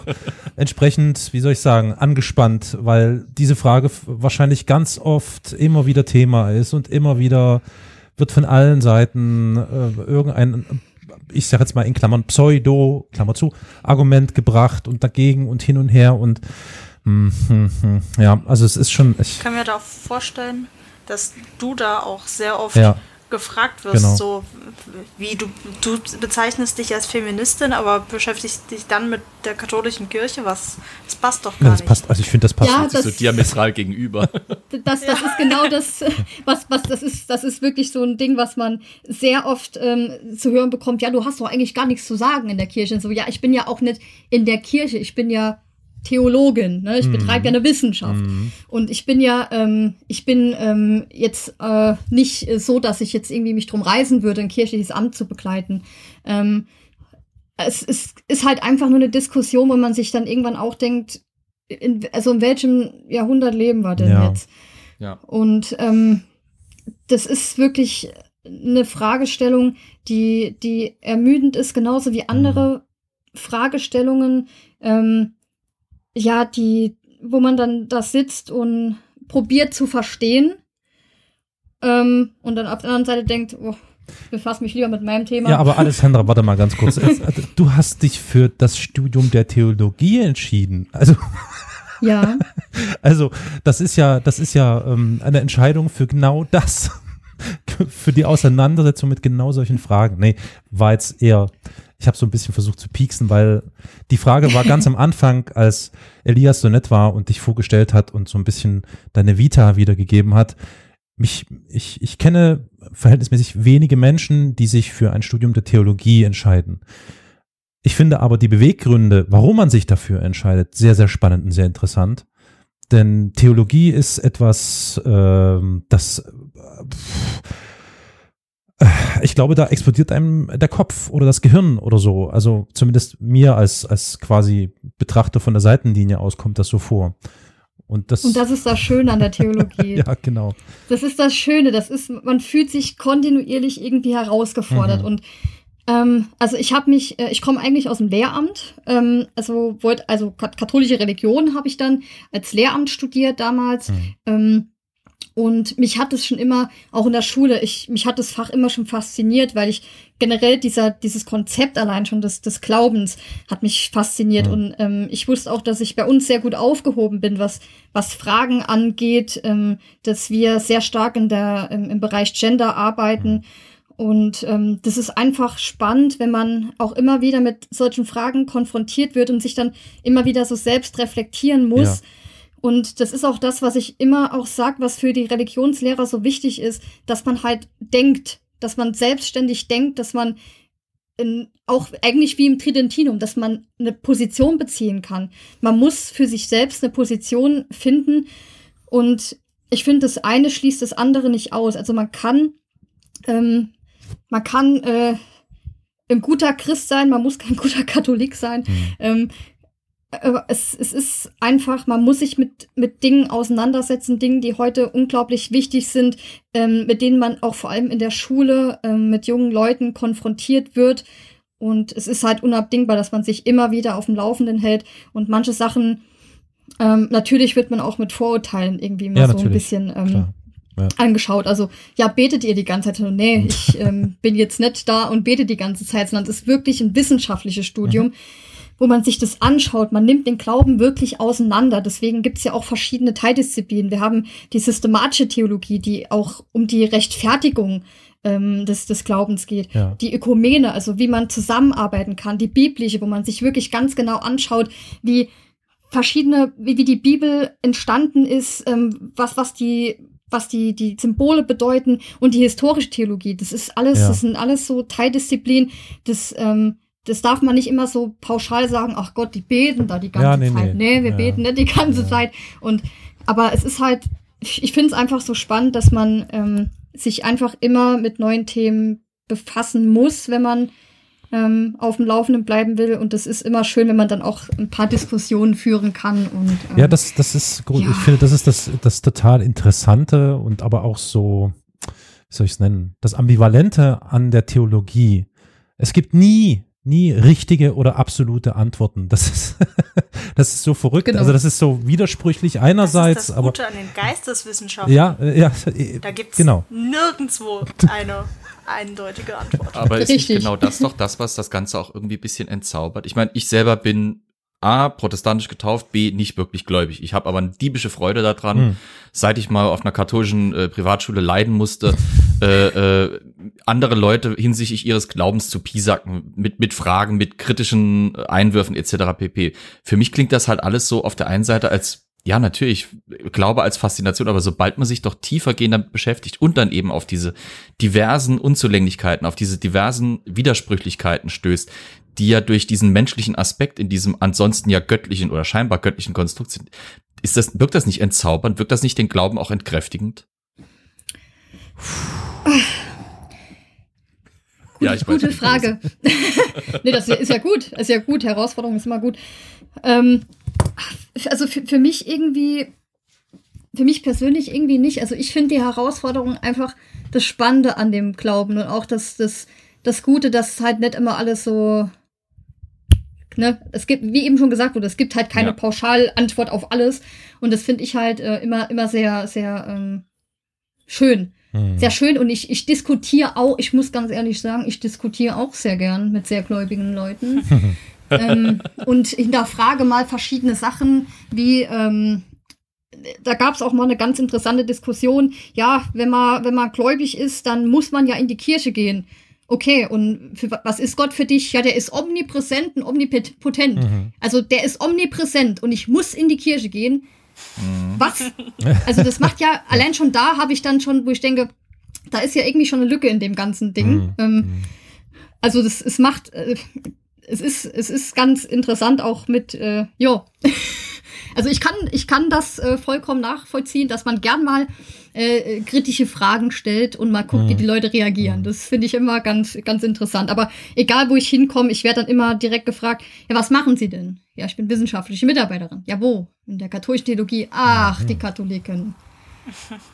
entsprechend, wie soll ich sagen, angespannt, weil diese Frage wahrscheinlich ganz oft immer wieder Thema ist und immer wieder wird von allen Seiten äh, irgendein ich sage jetzt mal in Klammern Pseudo, Klammer zu, Argument gebracht und dagegen und hin und her und hm, hm, hm, ja, also es ist schon. Ich kann mir da vorstellen, dass du da auch sehr oft ja gefragt wirst, genau. so wie du, du bezeichnest dich als Feministin, aber beschäftigst dich dann mit der katholischen Kirche, was das passt doch gar ja, das nicht. Passt, also ich finde, das passt ja, das, so diametral gegenüber. [LAUGHS] Das, das ja. ist genau das, was, was das ist, das ist wirklich so ein Ding, was man sehr oft ähm, zu hören bekommt, ja, du hast doch eigentlich gar nichts zu sagen in der Kirche. Und so, ja, ich bin ja auch nicht in der Kirche, ich bin ja Theologin, ne? ich mhm. betreibe ja eine Wissenschaft. Mhm. Und ich bin ja, ähm, ich bin ähm, jetzt äh, nicht so, dass ich jetzt irgendwie mich drum reisen würde, ein kirchliches Amt zu begleiten. Ähm, es ist, ist halt einfach nur eine Diskussion, wo man sich dann irgendwann auch denkt, in, also in welchem Jahrhundert leben wir denn ja. jetzt? Ja. Und ähm, das ist wirklich eine Fragestellung, die, die ermüdend ist, genauso wie andere mhm. Fragestellungen, ähm, ja, die, wo man dann da sitzt und probiert zu verstehen ähm, und dann auf der anderen Seite denkt, oh, befasse mich lieber mit meinem Thema. Ja, aber Alessandra, warte mal ganz kurz. Du hast dich für das Studium der Theologie entschieden. Also [LAUGHS] ja. Also das ist ja, das ist ja ähm, eine Entscheidung für genau das, [LAUGHS] für die Auseinandersetzung mit genau solchen Fragen. Nee, war jetzt eher, ich habe so ein bisschen versucht zu pieksen, weil die Frage war ganz am Anfang, als Elias so nett war und dich vorgestellt hat und so ein bisschen deine Vita wiedergegeben hat. Mich, ich, ich kenne verhältnismäßig wenige Menschen, die sich für ein Studium der Theologie entscheiden. Ich finde aber die Beweggründe, warum man sich dafür entscheidet, sehr, sehr spannend und sehr interessant. Denn Theologie ist etwas, äh, das, äh, ich glaube, da explodiert einem der Kopf oder das Gehirn oder so. Also zumindest mir als, als quasi Betrachter von der Seitenlinie aus kommt das so vor. Und das, und das ist das Schöne an der Theologie. [LAUGHS] ja, genau. Das ist das Schöne. Das ist, man fühlt sich kontinuierlich irgendwie herausgefordert. Mhm. Und ähm, also ich habe mich, äh, ich komme eigentlich aus dem Lehramt, ähm, also wollte, also katholische Religion habe ich dann als Lehramt studiert damals. Mhm. Ähm, und mich hat es schon immer, auch in der Schule, ich, mich hat das Fach immer schon fasziniert, weil ich generell dieser, dieses Konzept allein schon des, des Glaubens hat mich fasziniert. Mhm. Und ähm, ich wusste auch, dass ich bei uns sehr gut aufgehoben bin, was, was Fragen angeht, ähm, dass wir sehr stark in der, im, im Bereich Gender arbeiten. Mhm und ähm, das ist einfach spannend, wenn man auch immer wieder mit solchen Fragen konfrontiert wird und sich dann immer wieder so selbst reflektieren muss. Ja. Und das ist auch das, was ich immer auch sage, was für die Religionslehrer so wichtig ist, dass man halt denkt, dass man selbstständig denkt, dass man in, auch eigentlich wie im Tridentinum, dass man eine Position beziehen kann. Man muss für sich selbst eine Position finden und ich finde, das eine schließt das andere nicht aus. Also man kann ähm, man kann äh, ein guter Christ sein, man muss kein [LAUGHS] guter Katholik sein. Mhm. Ähm, es, es ist einfach, man muss sich mit, mit Dingen auseinandersetzen, Dingen, die heute unglaublich wichtig sind, ähm, mit denen man auch vor allem in der Schule ähm, mit jungen Leuten konfrontiert wird. Und es ist halt unabdingbar, dass man sich immer wieder auf dem Laufenden hält und manche Sachen, ähm, natürlich wird man auch mit Vorurteilen irgendwie mal ja, so ein bisschen ähm, ja. angeschaut. Also, ja, betet ihr die ganze Zeit? Nee, ich ähm, bin jetzt nicht da und bete die ganze Zeit, sondern es ist wirklich ein wissenschaftliches Studium. Mhm. Wo man sich das anschaut. Man nimmt den Glauben wirklich auseinander. Deswegen gibt es ja auch verschiedene Teildisziplinen. Wir haben die systematische Theologie, die auch um die Rechtfertigung ähm, des, des Glaubens geht. Ja. Die Ökumene, also wie man zusammenarbeiten kann. Die biblische, wo man sich wirklich ganz genau anschaut, wie verschiedene, wie, wie die Bibel entstanden ist, ähm, was, was die was die, die Symbole bedeuten und die historische Theologie. Das ist alles, ja. das sind alles so Teildisziplinen. Das, ähm, das darf man nicht immer so pauschal sagen, ach Gott, die beten da die ganze ja, nee, Zeit. Nee, nee wir ja. beten nicht die ganze Zeit. Und aber es ist halt, ich finde es einfach so spannend, dass man ähm, sich einfach immer mit neuen Themen befassen muss, wenn man ähm, auf dem Laufenden bleiben will. Und das ist immer schön, wenn man dann auch ein paar Diskussionen führen kann. Und, ähm, ja, das, das ist gut. Ja. Ich finde, das ist das, das total Interessante und aber auch so, wie soll ich es nennen, das Ambivalente an der Theologie. Es gibt nie nie richtige oder absolute Antworten. Das ist, [LAUGHS] das ist so verrückt. Genau. Also das ist so widersprüchlich einerseits. Das ist das aber, Gute an den Geisteswissenschaften. Ja, ja. Da gibt es genau. nirgendwo eine eindeutige Antwort. Aber ist nicht genau das doch das, was das Ganze auch irgendwie ein bisschen entzaubert? Ich meine, ich selber bin A, protestantisch getauft, B, nicht wirklich gläubig. Ich habe aber eine diebische Freude daran, hm. seit ich mal auf einer katholischen äh, Privatschule leiden musste, äh, äh, andere Leute hinsichtlich ihres Glaubens zu piesacken, mit, mit Fragen, mit kritischen Einwürfen etc. pp. Für mich klingt das halt alles so auf der einen Seite als ja, natürlich, Glaube als Faszination, aber sobald man sich doch tiefer gehen damit beschäftigt und dann eben auf diese diversen Unzulänglichkeiten, auf diese diversen Widersprüchlichkeiten stößt, die ja durch diesen menschlichen Aspekt in diesem ansonsten ja göttlichen oder scheinbar göttlichen Konstrukt sind, ist das, wirkt das nicht entzaubernd? Wirkt das nicht den Glauben auch entkräftigend? Gute, ja, ich gute Frage. [LAUGHS] nee, das ist ja gut. Das ist ja gut. Herausforderung ist immer gut. Ähm, also für, für mich irgendwie, für mich persönlich irgendwie nicht. Also ich finde die Herausforderung einfach das Spannende an dem Glauben und auch das, das, das Gute, dass halt nicht immer alles so Ne? Es gibt, wie eben schon gesagt wurde, es gibt halt keine ja. Pauschalantwort auf alles. Und das finde ich halt äh, immer, immer sehr, sehr ähm, schön. hm. sehr schön. Und ich, ich diskutiere auch, ich muss ganz ehrlich sagen, ich diskutiere auch sehr gern mit sehr gläubigen Leuten. [LAUGHS] ähm, und hinterfrage mal verschiedene Sachen, wie ähm, da gab es auch mal eine ganz interessante Diskussion. Ja, wenn man, wenn man gläubig ist, dann muss man ja in die Kirche gehen. Okay, und für, was ist Gott für dich? Ja, der ist omnipräsent und omnipotent. Mhm. Also der ist omnipräsent und ich muss in die Kirche gehen. Mhm. Was? Also das macht [LAUGHS] ja, allein schon da habe ich dann schon, wo ich denke, da ist ja irgendwie schon eine Lücke in dem ganzen Ding. Mhm. Ähm, mhm. also das, es macht, äh, es ist, es ist ganz interessant auch mit, äh, ja. [LAUGHS] Also ich kann, ich kann das äh, vollkommen nachvollziehen, dass man gern mal äh, kritische Fragen stellt und mal guckt, mhm. wie die Leute reagieren. Mhm. Das finde ich immer ganz, ganz interessant. Aber egal, wo ich hinkomme, ich werde dann immer direkt gefragt, ja, was machen Sie denn? Ja, ich bin wissenschaftliche Mitarbeiterin. Ja, wo? In der katholischen Theologie. Ach, mhm. die Katholiken.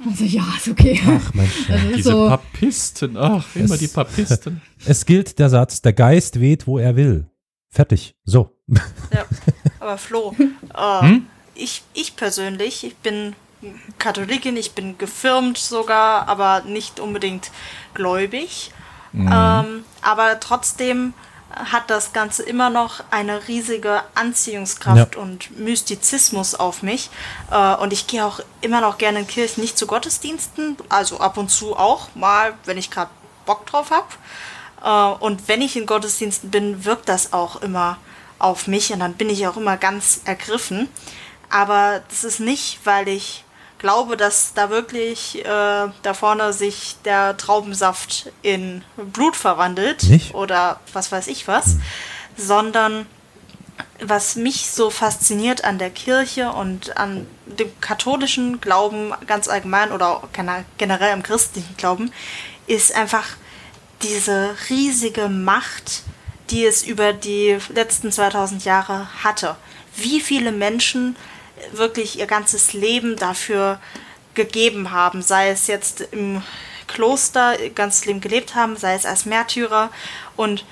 Also ja, ist okay. Ach Mensch. Also, Diese so. Papisten, ach, immer es, die Papisten. Es gilt der Satz, der Geist weht, wo er will. Fertig. So. Ja, aber Flo, [LAUGHS] äh, hm? ich, ich persönlich, ich bin Katholikin, ich bin gefirmt sogar, aber nicht unbedingt gläubig. Mhm. Ähm, aber trotzdem hat das Ganze immer noch eine riesige Anziehungskraft ja. und Mystizismus auf mich. Äh, und ich gehe auch immer noch gerne in Kirchen, nicht zu Gottesdiensten, also ab und zu auch mal, wenn ich gerade Bock drauf habe. Äh, und wenn ich in Gottesdiensten bin, wirkt das auch immer auf mich und dann bin ich auch immer ganz ergriffen. Aber das ist nicht, weil ich glaube, dass da wirklich äh, da vorne sich der Traubensaft in Blut verwandelt Nicht? oder was weiß ich was, hm. sondern was mich so fasziniert an der Kirche und an dem katholischen Glauben ganz allgemein oder generell im christlichen Glauben, ist einfach diese riesige Macht, die es über die letzten 2000 Jahre hatte. Wie viele Menschen wirklich ihr ganzes Leben dafür gegeben haben, sei es jetzt im Kloster ganz Leben gelebt haben, sei es als Märtyrer. Und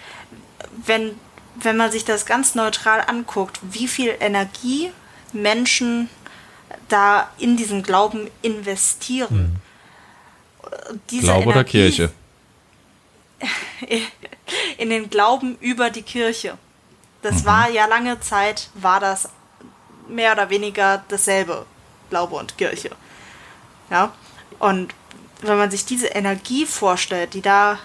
wenn, wenn man sich das ganz neutral anguckt, wie viel Energie Menschen da in diesen Glauben investieren. Hm. Glaube Energie, oder Kirche? [LAUGHS] In den Glauben über die Kirche. Das mhm. war ja lange Zeit, war das mehr oder weniger dasselbe, Glaube und Kirche. Ja, und wenn man sich diese Energie vorstellt, die da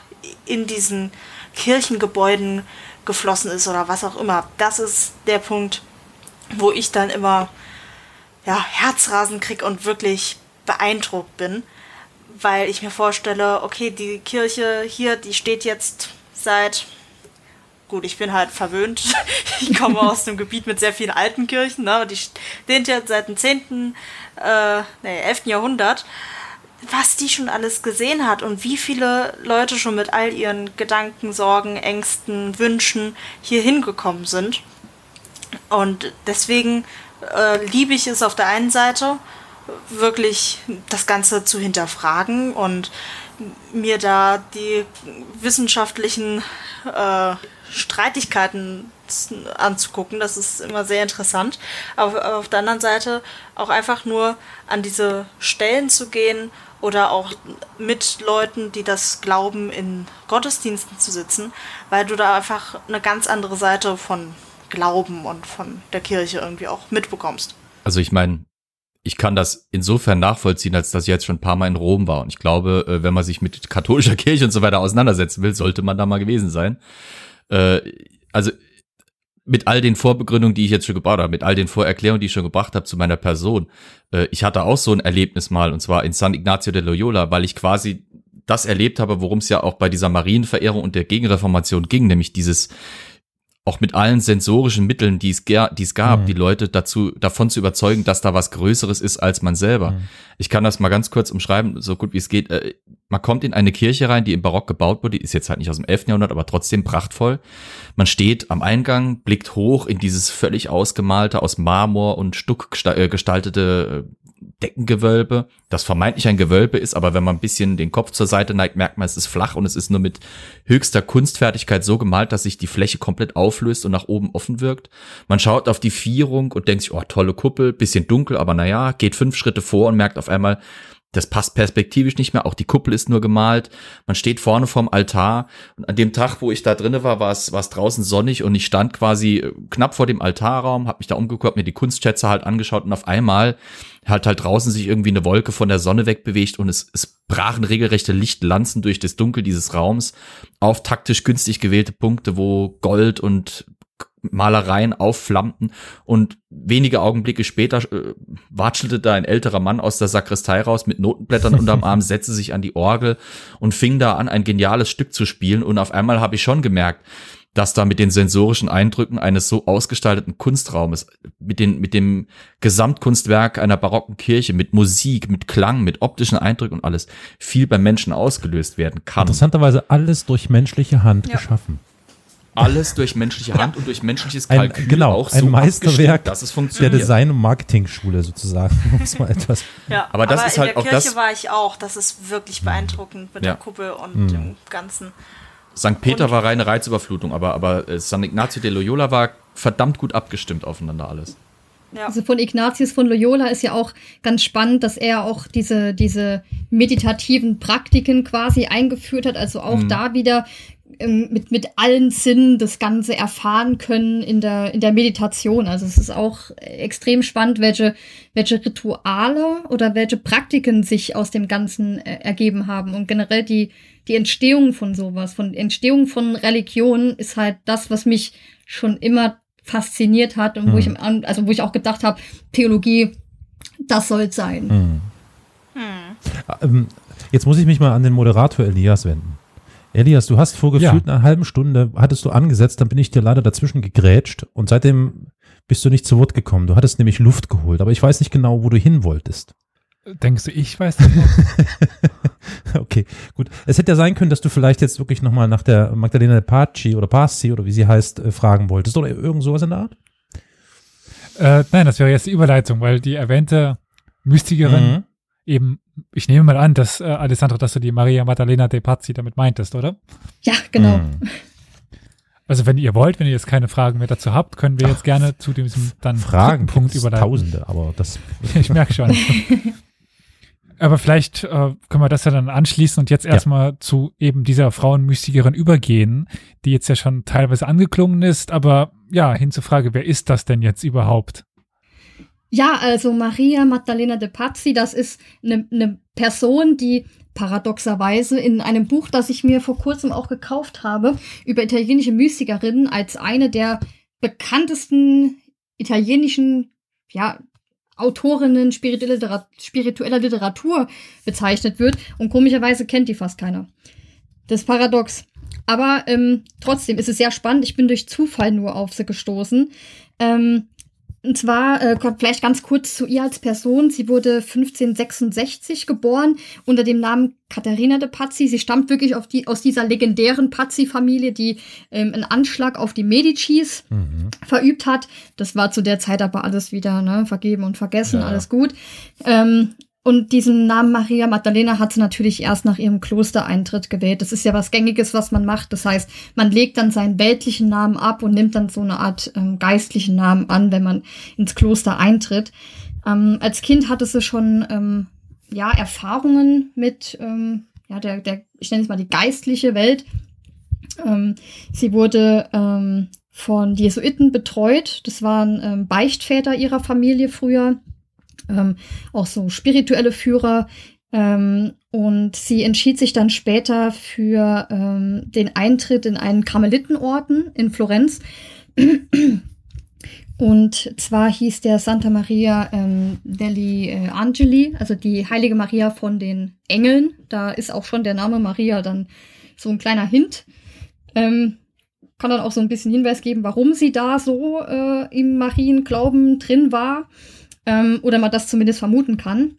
in diesen Kirchengebäuden geflossen ist oder was auch immer, das ist der Punkt, wo ich dann immer ja, Herzrasen krieg und wirklich beeindruckt bin, weil ich mir vorstelle, okay, die Kirche hier, die steht jetzt seit gut, ich bin halt verwöhnt. [LAUGHS] Ich komme aus einem Gebiet mit sehr vielen alten Kirchen, ne? Die stehen ja seit dem 10., äh, nee, 11. Jahrhundert. Was die schon alles gesehen hat und wie viele Leute schon mit all ihren Gedanken, Sorgen, Ängsten, Wünschen hier hingekommen sind. Und deswegen äh, liebe ich es auf der einen Seite, wirklich das Ganze zu hinterfragen und mir da die wissenschaftlichen äh, Streitigkeiten anzugucken. Das ist immer sehr interessant. Aber auf der anderen Seite auch einfach nur an diese Stellen zu gehen oder auch mit Leuten, die das glauben, in Gottesdiensten zu sitzen, weil du da einfach eine ganz andere Seite von Glauben und von der Kirche irgendwie auch mitbekommst. Also ich meine, ich kann das insofern nachvollziehen, als dass ich jetzt schon ein paar Mal in Rom war. Und ich glaube, äh, wenn man sich mit katholischer Kirche und so weiter auseinandersetzen will, sollte man da mal gewesen sein. Äh, also mit all den Vorbegründungen, die ich jetzt schon gebaut habe, mit all den Vorerklärungen, die ich schon gebracht habe zu meiner Person, äh, ich hatte auch so ein Erlebnis mal, und zwar in San Ignacio de Loyola, weil ich quasi das erlebt habe, worum es ja auch bei dieser Marienverehrung und der Gegenreformation ging, nämlich dieses auch mit allen sensorischen Mitteln, die es, die es gab, mhm. die Leute dazu, davon zu überzeugen, dass da was Größeres ist als man selber. Mhm. Ich kann das mal ganz kurz umschreiben, so gut wie es geht. Äh, man kommt in eine Kirche rein, die im Barock gebaut wurde, die ist jetzt halt nicht aus dem 11. Jahrhundert, aber trotzdem prachtvoll. Man steht am Eingang, blickt hoch in dieses völlig ausgemalte, aus Marmor und Stuck äh, gestaltete äh, Deckengewölbe, das vermeintlich ein Gewölbe ist, aber wenn man ein bisschen den Kopf zur Seite neigt, merkt man, es ist flach und es ist nur mit höchster Kunstfertigkeit so gemalt, dass sich die Fläche komplett auflöst und nach oben offen wirkt. Man schaut auf die Vierung und denkt sich, oh, tolle Kuppel, bisschen dunkel, aber naja, geht fünf Schritte vor und merkt auf einmal, das passt perspektivisch nicht mehr. Auch die Kuppel ist nur gemalt. Man steht vorne vorm Altar. Und an dem Tag, wo ich da drinne war, war es, war es draußen sonnig und ich stand quasi äh, knapp vor dem Altarraum, habe mich da umgeguckt, mir die Kunstschätze halt angeschaut und auf einmal hat halt draußen sich irgendwie eine Wolke von der Sonne wegbewegt und es, es brachen regelrechte Lichtlanzen durch das Dunkel dieses Raums auf taktisch günstig gewählte Punkte, wo Gold und Malereien aufflammten. Und wenige Augenblicke später äh, watschelte da ein älterer Mann aus der Sakristei raus mit Notenblättern unterm [LAUGHS] Arm, setzte sich an die Orgel und fing da an, ein geniales Stück zu spielen. Und auf einmal habe ich schon gemerkt, dass da mit den sensorischen Eindrücken eines so ausgestalteten Kunstraumes, mit, den, mit dem Gesamtkunstwerk einer barocken Kirche, mit Musik, mit Klang, mit optischen Eindrücken und alles viel beim Menschen ausgelöst werden kann. Interessanterweise alles durch menschliche Hand Ja. geschaffen. Alles durch menschliche Hand und durch menschliches Ein, Kalkül genau, auch ein so Meisterwerk abgestimmt, dass es der funktioniert. Design- und Marketing-Schule sozusagen. [LAUGHS] Muss mal etwas. Ja, Aber das ist in halt der auch Kirche das- war ich auch. Das ist wirklich beeindruckend mit Ja. der Kuppel und dem Ganzen. St. Peter Und- war reine Reizüberflutung, aber, aber äh, San Ignacio de Loyola war verdammt gut abgestimmt aufeinander alles. Ja. Also von Ignatius von Loyola ist ja auch ganz spannend, dass er auch diese, diese meditativen Praktiken quasi eingeführt hat. Also auch da wieder ähm, mit, mit allen Sinnen das Ganze erfahren können in der, in der Meditation. Also es ist auch extrem spannend, welche, welche Rituale oder welche Praktiken sich aus dem Ganzen äh, ergeben haben. Und generell die, die Entstehung von sowas, von Entstehung von Religion ist halt das, was mich schon immer fasziniert hat und wo ich, An- also wo ich auch gedacht habe, Theologie, das soll sein. Ähm, jetzt muss ich mich mal an den Moderator Elias wenden. Elias, du hast vor gefühlt einer halben Stunde, hattest du angesetzt, dann bin ich dir leider dazwischen gegrätscht und seitdem bist du nicht zu Wort gekommen. Du hattest nämlich Luft geholt, aber ich weiß nicht genau, wo du hin wolltest. Denkst du, ich weiß noch? [LAUGHS] [LAUGHS] Okay, gut. Es hätte ja sein können, dass du vielleicht jetzt wirklich nochmal nach der Magdalena Paci oder Pazzi oder wie sie heißt, äh, fragen wolltest oder irgend sowas in der Art? äh, nein, das wäre jetzt die Überleitung, weil die erwähnte Mystikerin Mhm. eben, ich nehme mal an, dass äh, Alessandro, dass du die Maria Maddalena de Pazzi damit meintest, oder? Ja, genau. Mhm. Also wenn ihr wollt, wenn ihr jetzt keine Fragen mehr dazu habt, können wir jetzt gerne zu diesem dann Fragen dritten Punkt gibt's überleiten. Tausende, aber das. [LAUGHS] Ich merke schon. [LAUGHS] Aber vielleicht äh, können wir das ja dann anschließen und jetzt Ja. erstmal zu eben dieser Frauenmystikerin übergehen, die jetzt ja schon teilweise angeklungen ist, aber ja, hin zur Frage, wer ist das denn jetzt überhaupt? Ja, also Maria Maddalena de Pazzi, das ist eine ne Person, die paradoxerweise in einem Buch, das ich mir vor kurzem auch gekauft habe, über italienische Mystikerinnen als eine der bekanntesten italienischen, ja, Autorinnen spirituelle Litera- spiritueller Literatur bezeichnet wird. Und komischerweise kennt die fast keiner. Das ist paradox. Aber ähm, trotzdem ist es sehr spannend. Ich bin durch Zufall nur auf sie gestoßen. Ähm, und zwar, äh, kommt vielleicht ganz kurz zu ihr als Person. Sie wurde 1566 geboren unter dem Namen Katharina de Pazzi. Sie stammt wirklich auf die, aus dieser legendären Pazzi-Familie, die ähm, einen Anschlag auf die Medicis Mhm. verübt hat. Das war zu der Zeit aber alles wieder ne, vergeben und vergessen, Ja. alles gut. Ähm, und diesen Namen Maria Magdalena hat sie natürlich erst nach ihrem Klostereintritt gewählt. Das ist ja was Gängiges, was man macht. Das heißt, man legt dann seinen weltlichen Namen ab und nimmt dann so eine Art ähm, geistlichen Namen an, wenn man ins Kloster eintritt. Ähm, als Kind hatte sie schon ähm, ja Erfahrungen mit ähm, ja der, der ich nenne es mal die geistliche Welt. Ähm, sie wurde ähm, von Jesuiten betreut. Das waren Beichtväter ihrer Familie früher, ähm, auch so spirituelle Führer. Ähm, und sie entschied sich dann später für ähm, den Eintritt in einen Karmelitenorden in Florenz. Und zwar hieß der Santa Maria ähm, degli äh, Angeli, also die heilige Maria von den Engeln. Da ist auch schon der Name Maria dann so ein kleiner Hint. Ähm, kann dann auch so ein bisschen Hinweis geben, warum sie da so äh, im Marienglauben drin war. Ähm, oder man das zumindest vermuten kann.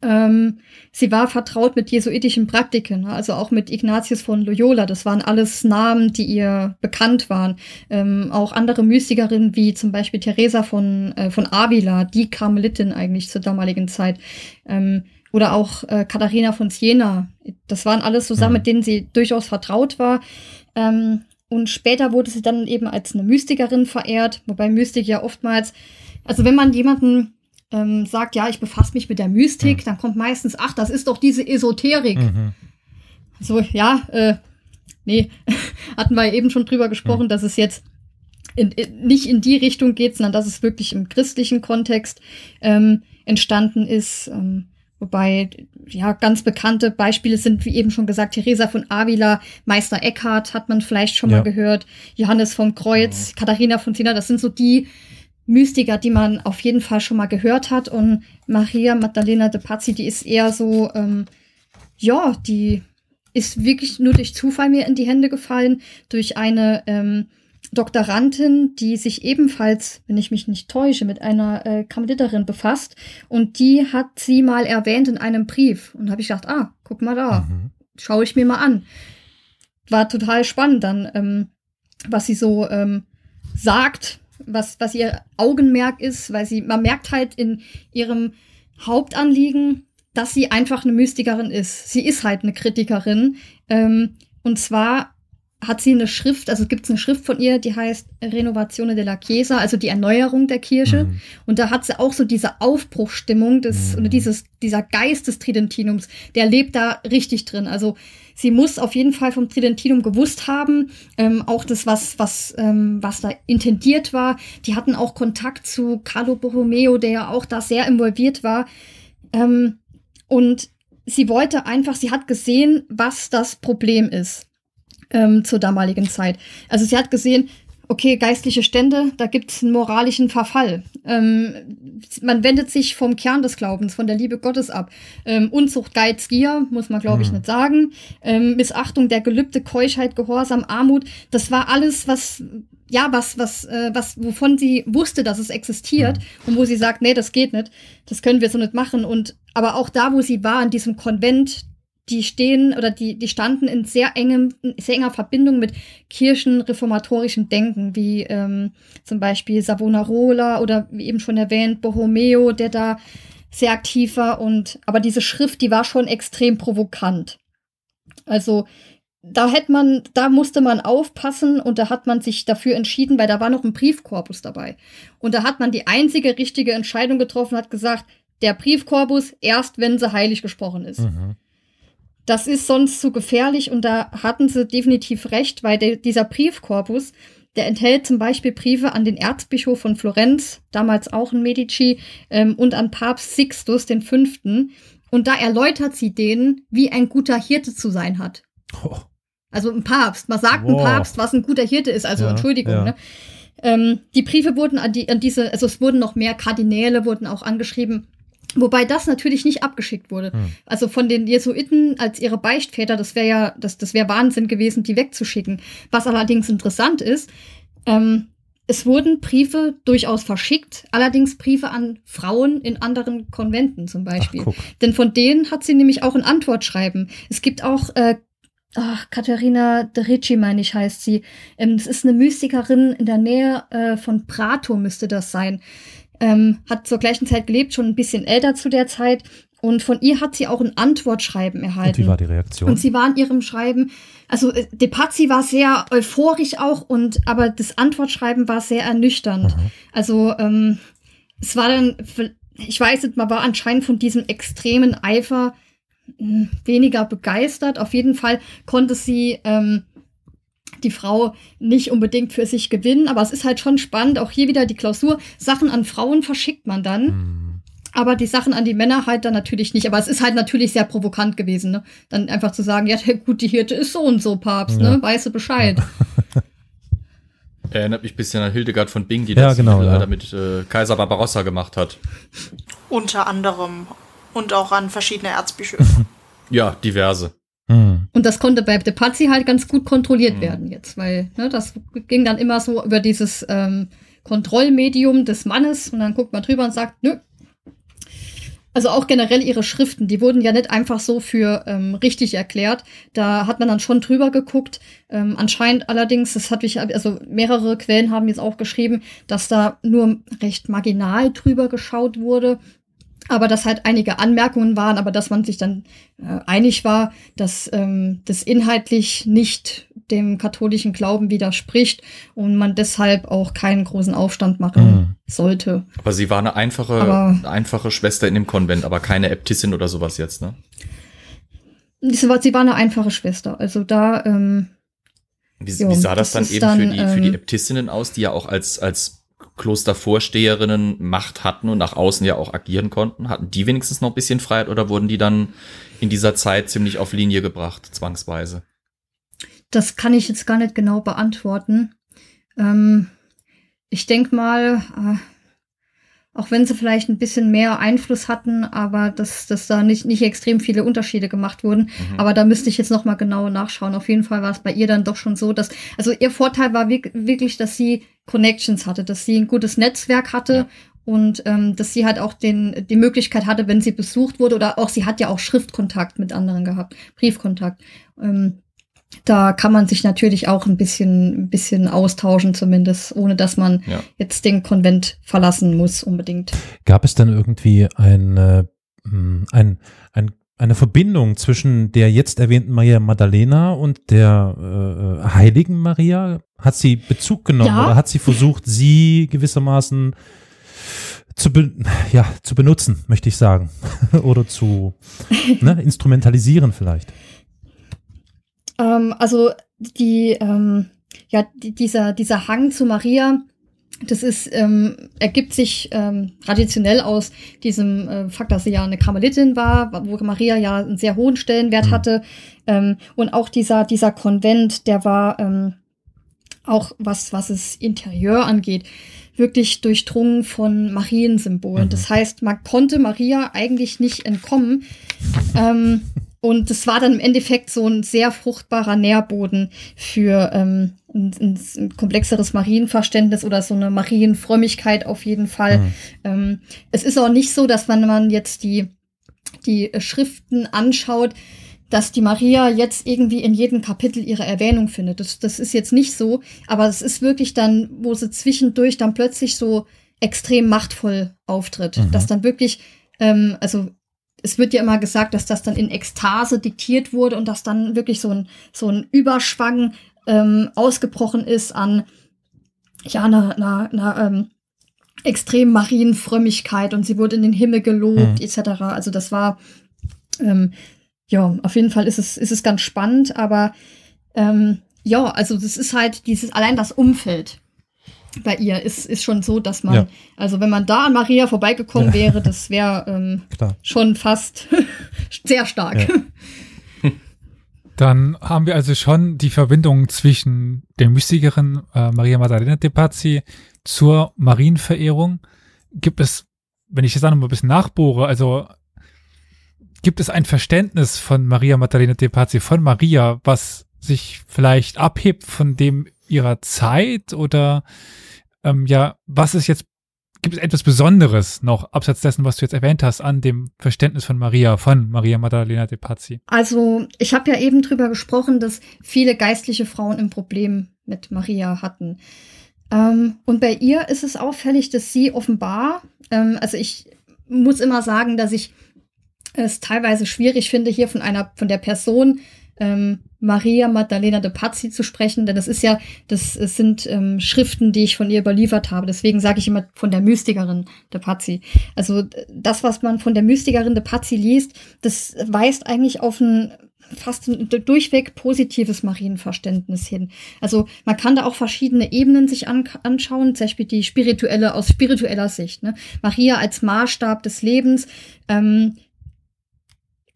Ähm, sie war vertraut mit jesuitischen Praktiken, ne? also auch mit Ignatius von Loyola. Das waren alles Namen, die ihr bekannt waren. Ähm, auch andere Mystikerinnen, wie zum Beispiel Teresa von, äh, von Avila, die Karmelitin eigentlich zur damaligen Zeit. Ähm, oder auch äh, Katharina von Siena. Das waren alles so Sachen, Mhm. mit denen sie durchaus vertraut war. Ähm, und später wurde sie dann eben als eine Mystikerin verehrt, wobei Mystik ja oftmals, also wenn man jemanden ähm, sagt, ja, ich befasse mich mit der Mystik, mhm. dann kommt meistens, ach, das ist doch diese Esoterik. Mhm. So, ja, äh, nee, [LAUGHS] hatten wir eben schon drüber gesprochen, mhm. dass es jetzt in, in, nicht in die Richtung geht, sondern dass es wirklich im christlichen Kontext ähm, entstanden ist. Ähm, wobei, ja, ganz bekannte Beispiele sind, wie eben schon gesagt, Theresa von Avila, Meister Eckhart hat man vielleicht schon ja. mal gehört, Johannes vom Kreuz, mhm. Katharina von Siena, das sind so die Mystiker, die man auf jeden Fall schon mal gehört hat. Und Maria Maddalena de Pazzi, die ist eher so, ähm, ja, die ist wirklich nur durch Zufall mir in die Hände gefallen, durch eine ähm, Doktorandin, die sich ebenfalls, wenn ich mich nicht täusche, mit einer äh, Karmeliterin befasst. Und die hat sie mal erwähnt in einem Brief. Und habe ich gedacht, ah, guck mal da, mhm. schaue ich mir mal an. War total spannend dann, ähm, was sie so ähm, sagt, was, was ihr Augenmerk ist, weil sie, man merkt halt in ihrem Hauptanliegen, dass sie einfach eine Mystikerin ist. Sie ist halt eine Kritikerin. Ähm, und zwar hat sie eine Schrift, also gibt es eine Schrift von ihr, die heißt Renovazione della Chiesa, also die Erneuerung der Kirche. Mhm. Und da hat sie auch so diese Aufbruchstimmung des, mhm. oder dieses, dieser Geist des Tridentinums, der lebt da richtig drin. Also sie muss auf jeden Fall vom Tridentinum gewusst haben, ähm, auch das, was, was, ähm, was da intendiert war. Die hatten auch Kontakt zu Carlo Borromeo, der ja auch da sehr involviert war. Ähm, und sie wollte einfach, sie hat gesehen, was das Problem ist ähm, zur damaligen Zeit. Also sie hat gesehen, okay, geistliche Stände, da gibt es einen moralischen Verfall. Ähm, man wendet sich vom Kern des Glaubens, von der Liebe Gottes ab. Ähm, Unzucht, Geiz, Gier, muss man, glaube ich, mhm. nicht sagen. Ähm, Missachtung der Gelübde, Keuschheit, Gehorsam, Armut, das war alles, was ja, was, was, äh, was, wovon sie wusste, dass es existiert mhm. und wo sie sagt, nee, das geht nicht, das können wir so nicht machen. Und aber auch da, wo sie war, in diesem Konvent, die stehen oder die, die standen in sehr engem, sehr enger Verbindung mit kirchenreformatorischen Denken, wie ähm, zum Beispiel Savonarola oder wie eben schon erwähnt, Borromeo, der da sehr aktiv war und aber diese Schrift, die war schon extrem provokant. Also da hätte man, da musste man aufpassen und da hat man sich dafür entschieden, weil da war noch ein Briefkorpus dabei. Und da hat man die einzige richtige Entscheidung getroffen, hat gesagt, der Briefkorpus erst, wenn sie heilig gesprochen ist. Mhm. Das ist sonst zu gefährlich und da hatten sie definitiv recht, weil der, dieser Briefkorpus, der enthält zum Beispiel Briefe an den Erzbischof von Florenz, damals auch ein Medici, ähm, und an Papst Sixtus den Fünften. Und da erläutert sie denen, wie ein guter Hirte zu sein hat. Oh. Also ein Papst. Man sagt wow. ein Papst, was ein guter Hirte ist. Also ja, Entschuldigung. Ja. Ne? Ähm, die Briefe wurden an, die, an diese, also es wurden noch mehr Kardinäle, wurden auch angeschrieben. Wobei das natürlich nicht abgeschickt wurde. Hm. Also von den Jesuiten als ihre Beichtväter, das wäre ja, das, das wäre Wahnsinn gewesen, die wegzuschicken. Was allerdings interessant ist, ähm, es wurden Briefe durchaus verschickt, allerdings Briefe an Frauen in anderen Konventen zum Beispiel. Ach, Denn von denen hat sie nämlich auch ein Antwortschreiben. Es gibt auch äh, Ach, Katharina de Ricci, meine ich, heißt sie. Ähm, das ist eine Mystikerin in der Nähe äh, von Prato, müsste das sein ähm, hat zur gleichen Zeit gelebt, schon ein bisschen älter zu der Zeit. Und von ihr hat sie auch ein Antwortschreiben erhalten. Und wie war die Reaktion? Und sie war in ihrem Schreiben, also äh, De Pazzi war sehr euphorisch auch, und aber das Antwortschreiben war sehr ernüchternd. Mhm. Also ähm, es war dann, ich weiß nicht, man war anscheinend von diesem extremen Eifer hm, weniger begeistert. Auf jeden Fall konnte sie ähm, die Frau nicht unbedingt für sich gewinnen, aber es ist halt schon spannend, auch hier wieder die Klausur, Sachen an Frauen verschickt man dann. Mhm. Aber die Sachen an die Männer halt dann natürlich nicht. Aber es ist halt natürlich sehr provokant gewesen, ne? Dann einfach zu sagen, ja, gut, die Hirte ist so und so, Papst, ja. ne? Weißt du Bescheid. [LAUGHS] Erinnert mich ein bisschen an Hildegard von Bing, die ja, das genau, ja. mit äh, Kaiser Barbarossa gemacht hat. Unter anderem. Und auch an verschiedene Erzbischöfe. [LAUGHS] ja, diverse. Und das konnte bei De Pazzi halt ganz gut kontrolliert mhm. werden jetzt, weil ne, das ging dann immer so über dieses ähm, Kontrollmedium des Mannes und dann guckt man drüber und sagt, nö. Also auch generell ihre Schriften, die wurden ja nicht einfach so für ähm, richtig erklärt. Da hat man dann schon drüber geguckt. Ähm, anscheinend allerdings, das hatte ich, also mehrere Quellen haben jetzt auch geschrieben, dass da nur recht marginal drüber geschaut wurde aber dass halt einige Anmerkungen waren, aber dass man sich dann äh, einig war, dass ähm, das inhaltlich nicht dem katholischen Glauben widerspricht und man deshalb auch keinen großen Aufstand machen mhm. sollte. Aber sie war eine einfache, aber, einfache Schwester in dem Konvent, aber keine Äbtissin oder sowas jetzt, ne? Sie war, sie war eine einfache Schwester. Also da. Ähm, wie, jo, wie sah das, das dann eben dann, für, die, für die ähm, Äbtissinnen aus, die ja auch als, als Klostervorsteherinnen Macht hatten und nach außen ja auch agieren konnten? Hatten die wenigstens noch ein bisschen Freiheit oder wurden die dann in dieser Zeit ziemlich auf Linie gebracht, zwangsweise? Das kann ich jetzt gar nicht genau beantworten. Ähm, ich denke mal, äh, auch wenn sie vielleicht ein bisschen mehr Einfluss hatten, aber dass, dass da nicht, nicht extrem viele Unterschiede gemacht wurden. Mhm. Aber da müsste ich jetzt noch mal genau nachschauen. Auf jeden Fall war es bei ihr dann doch schon so, dass, also ihr Vorteil war wirklich, dass sie Connections hatte, dass sie ein gutes Netzwerk hatte ja. und ähm, dass sie halt auch den, die Möglichkeit hatte, wenn sie besucht wurde oder auch sie hat ja auch Schriftkontakt mit anderen gehabt, Briefkontakt. Ähm, da kann man sich natürlich auch ein bisschen, ein bisschen austauschen, zumindest, ohne dass man ja. jetzt den Konvent verlassen muss unbedingt. Gab es dann irgendwie ein, äh, ein, ein eine Verbindung zwischen der jetzt erwähnten Maria Maddalena und der äh, heiligen Maria? Hat sie Bezug genommen ja. oder hat sie versucht, sie gewissermaßen zu, be ja, zu benutzen, möchte ich sagen, [LAUGHS] oder zu ne, instrumentalisieren vielleicht? Ähm, also die, ähm, ja, die, dieser, dieser Hang zu Maria, das ist, ähm, ergibt sich ähm, traditionell aus diesem äh, Fakt, dass sie ja eine Karmelitin war, wo Maria ja einen sehr hohen Stellenwert mhm. hatte. Ähm, und auch dieser, dieser Konvent, der war ähm, auch was, was es Interieur angeht, wirklich durchdrungen von Mariensymbolen. Mhm. Das heißt, man konnte Maria eigentlich nicht entkommen. Ähm, und das war dann im Endeffekt so ein sehr fruchtbarer Nährboden für ähm, ein, ein, ein komplexeres Marienverständnis oder so eine Marienfrömmigkeit auf jeden Fall. Mhm. Ähm, es ist auch nicht so, dass man, man jetzt die, die Schriften anschaut, dass die Maria jetzt irgendwie in jedem Kapitel ihre Erwähnung findet. Das, das ist jetzt nicht so, aber es ist wirklich dann, wo sie zwischendurch dann plötzlich so extrem machtvoll auftritt. Mhm. Dass dann wirklich, ähm, also es wird ja immer gesagt, dass das dann in Ekstase diktiert wurde und dass dann wirklich so ein, so ein Überschwang ähm, ausgebrochen ist an ja, einer, einer, einer ähm, extrem Marienfrömmigkeit und sie wurde in den Himmel gelobt, mhm. etc. Also das war ähm, ja, auf jeden Fall ist es, ist es ganz spannend, aber ähm, ja, also das ist halt dieses, allein das Umfeld bei ihr ist, ist schon so, dass man, ja. also wenn man da an Maria vorbeigekommen ja. wäre, das wäre ähm, [LAUGHS] schon fast [LAUGHS] sehr stark. Ja. [LAUGHS] Dann haben wir also schon die Verbindung zwischen der Mystikerin äh, Maria Maddalena de Pazzi zur Marienverehrung. Gibt es, wenn ich jetzt da noch mal ein bisschen nachbohre, also gibt es ein Verständnis von Maria Maddalena de Pazzi, von Maria, was sich vielleicht abhebt von dem ihrer Zeit oder ähm, ja, was ist jetzt, gibt es etwas Besonderes noch, abseits dessen, was du jetzt erwähnt hast, an dem Verständnis von Maria, von Maria Maddalena de Pazzi? Also, ich habe ja eben drüber gesprochen, dass viele geistliche Frauen ein Problem mit Maria hatten. Ähm, und bei ihr ist es auffällig, dass sie offenbar, ähm, also ich muss immer sagen, dass ich es teilweise schwierig finde, hier von einer, von der Person ähm, Maria Maddalena de Pazzi zu sprechen, denn das ist ja, das, das sind ähm, Schriften, die ich von ihr überliefert habe. Deswegen sage ich immer von der Mystikerin de Pazzi. Also das, was man von der Mystikerin de Pazzi liest, das weist eigentlich auf ein fast ein durchweg positives Marienverständnis hin. Also man kann da auch verschiedene Ebenen sich an, anschauen, zum Beispiel die spirituelle aus spiritueller Sicht. Ne? Maria als Maßstab des Lebens. Ähm,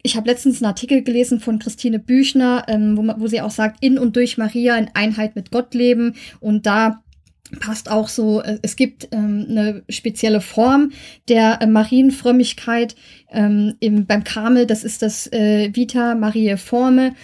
ich habe letztens einen Artikel gelesen von Christine Büchner, ähm, wo, wo sie auch sagt, in und durch Maria in Einheit mit Gott leben. Und da passt auch so, äh, es gibt ähm, eine spezielle Form der äh, Marienfrömmigkeit ähm, im, beim Karmel, das ist das äh, Vita Mariae Forme.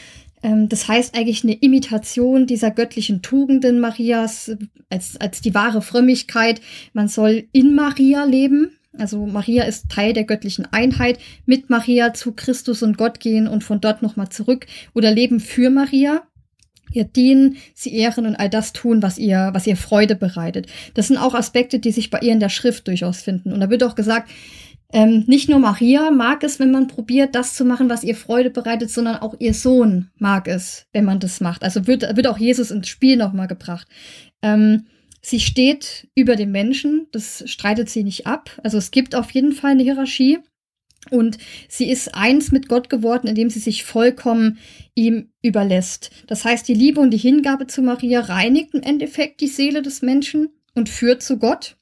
Ähm, das heißt eigentlich eine Imitation dieser göttlichen Tugenden Marias äh, als, als die wahre Frömmigkeit. Man soll in Maria leben, also Maria ist Teil der göttlichen Einheit, mit Maria zu Christus und Gott gehen und von dort nochmal zurück oder leben für Maria, ihr dienen, sie ehren und all das tun, was ihr, was ihr Freude bereitet. Das sind auch Aspekte, die sich bei ihr in der Schrift durchaus finden. Und da wird auch gesagt, ähm, nicht nur Maria mag es, wenn man probiert, das zu machen, was ihr Freude bereitet, sondern auch ihr Sohn mag es, wenn man das macht. Also wird, wird auch Jesus ins Spiel nochmal gebracht. Ähm, sie steht über dem Menschen, das streitet sie nicht ab. Also es gibt auf jeden Fall eine Hierarchie. Und sie ist eins mit Gott geworden, indem sie sich vollkommen ihm überlässt. Das heißt, die Liebe und die Hingabe zu Maria reinigt im Endeffekt die Seele des Menschen und führt zu Gott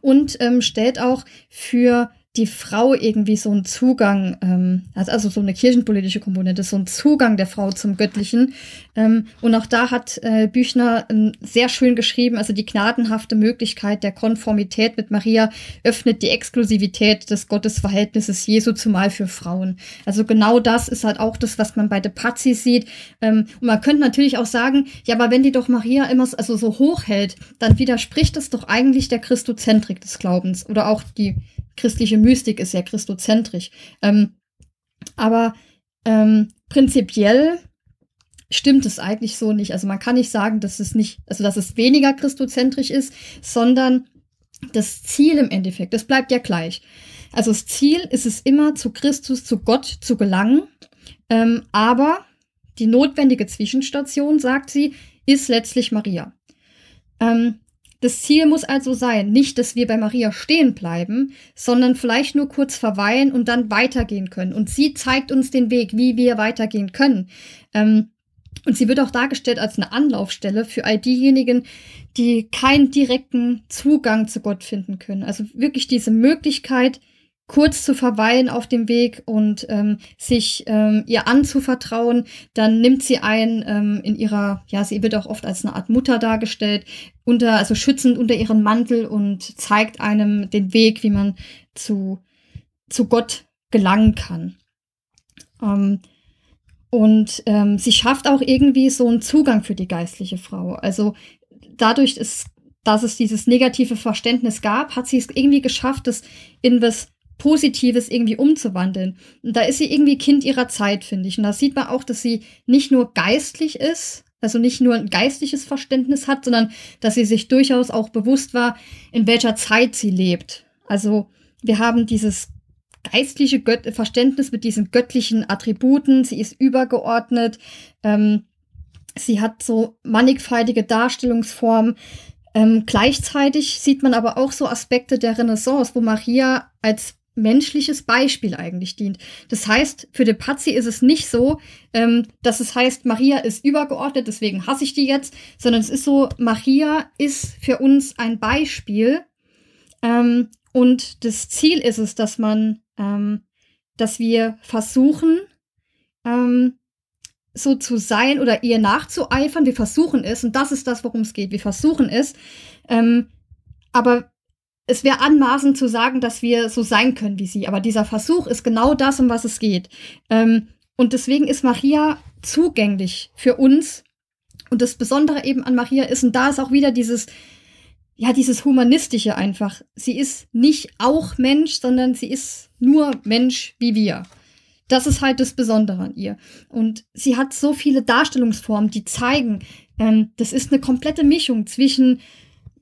und ähm, stellt auch für die Frau irgendwie so einen Zugang, ähm, also so eine kirchenpolitische Komponente, so einen Zugang der Frau zum Göttlichen. Ähm, und auch da hat äh, Büchner ähm, sehr schön geschrieben, also die gnadenhafte Möglichkeit der Konformität mit Maria öffnet die Exklusivität des Gottesverhältnisses Jesu, zumal für Frauen. Also genau das ist halt auch das, was man bei De Pazzi sieht. Ähm, und man könnte natürlich auch sagen, ja, aber wenn die doch Maria immer also so hoch hält, dann widerspricht das doch eigentlich der Christozentrik des Glaubens oder auch die christliche Mystik ist ja christozentrisch. Ähm, aber ähm, prinzipiell stimmt es eigentlich so nicht. Also man kann nicht sagen, dass es nicht, also dass es weniger christozentrisch ist, sondern das Ziel im Endeffekt, das bleibt ja gleich. Also das Ziel ist es immer, zu Christus, zu Gott zu gelangen. Ähm, aber die notwendige Zwischenstation, sagt sie, ist letztlich Maria. Ähm, das Ziel muss also sein, nicht, dass wir bei Maria stehen bleiben, sondern vielleicht nur kurz verweilen und dann weitergehen können. Und sie zeigt uns den Weg, wie wir weitergehen können. Ähm, und sie wird auch dargestellt als eine Anlaufstelle für all diejenigen, die keinen direkten Zugang zu Gott finden können. Also wirklich diese Möglichkeit, kurz zu verweilen auf dem Weg und ähm, sich ähm, ihr anzuvertrauen. Dann nimmt sie ein ähm, in ihrer, ja, sie wird auch oft als eine Art Mutter dargestellt, unter, also schützend unter ihren Mantel und zeigt einem den Weg, wie man zu, zu Gott gelangen kann. Ähm, und ähm, sie schafft auch irgendwie so einen Zugang für die geistliche Frau. Also dadurch ist dass es dieses negative Verständnis gab, hat sie es irgendwie geschafft, das in was Positives irgendwie umzuwandeln. Und da ist sie irgendwie Kind ihrer Zeit, finde ich. Und da sieht man auch, dass sie nicht nur geistlich ist, also nicht nur ein geistliches Verständnis hat, sondern dass sie sich durchaus auch bewusst war, in welcher Zeit sie lebt. Also wir haben dieses geistliche Gött Verständnis mit diesen göttlichen Attributen. Sie ist übergeordnet. Ähm, sie hat so mannigfaltige Darstellungsformen. Ähm, gleichzeitig sieht man aber auch so Aspekte der Renaissance, wo Maria als menschliches Beispiel eigentlich dient. Das heißt, für De Pazzi ist es nicht so, ähm, dass es heißt, Maria ist übergeordnet, deswegen hasse ich die jetzt, sondern es ist so, Maria ist für uns ein Beispiel ähm, und das Ziel ist es, dass man, ähm, dass wir versuchen, ähm, so zu sein oder ihr nachzueifern. Wir versuchen es und das ist das, worum es geht. Wir versuchen es, ähm, aber es wäre anmaßend zu sagen, dass wir so sein können wie sie. Aber dieser Versuch ist genau das, um was es geht. Ähm, und deswegen ist Maria zugänglich für uns. Und das Besondere eben an Maria ist, und da ist auch wieder dieses, ja, dieses Humanistische einfach. Sie ist nicht auch Mensch, sondern sie ist nur Mensch wie wir. Das ist halt das Besondere an ihr. Und sie hat so viele Darstellungsformen, die zeigen, ähm, das ist eine komplette Mischung zwischen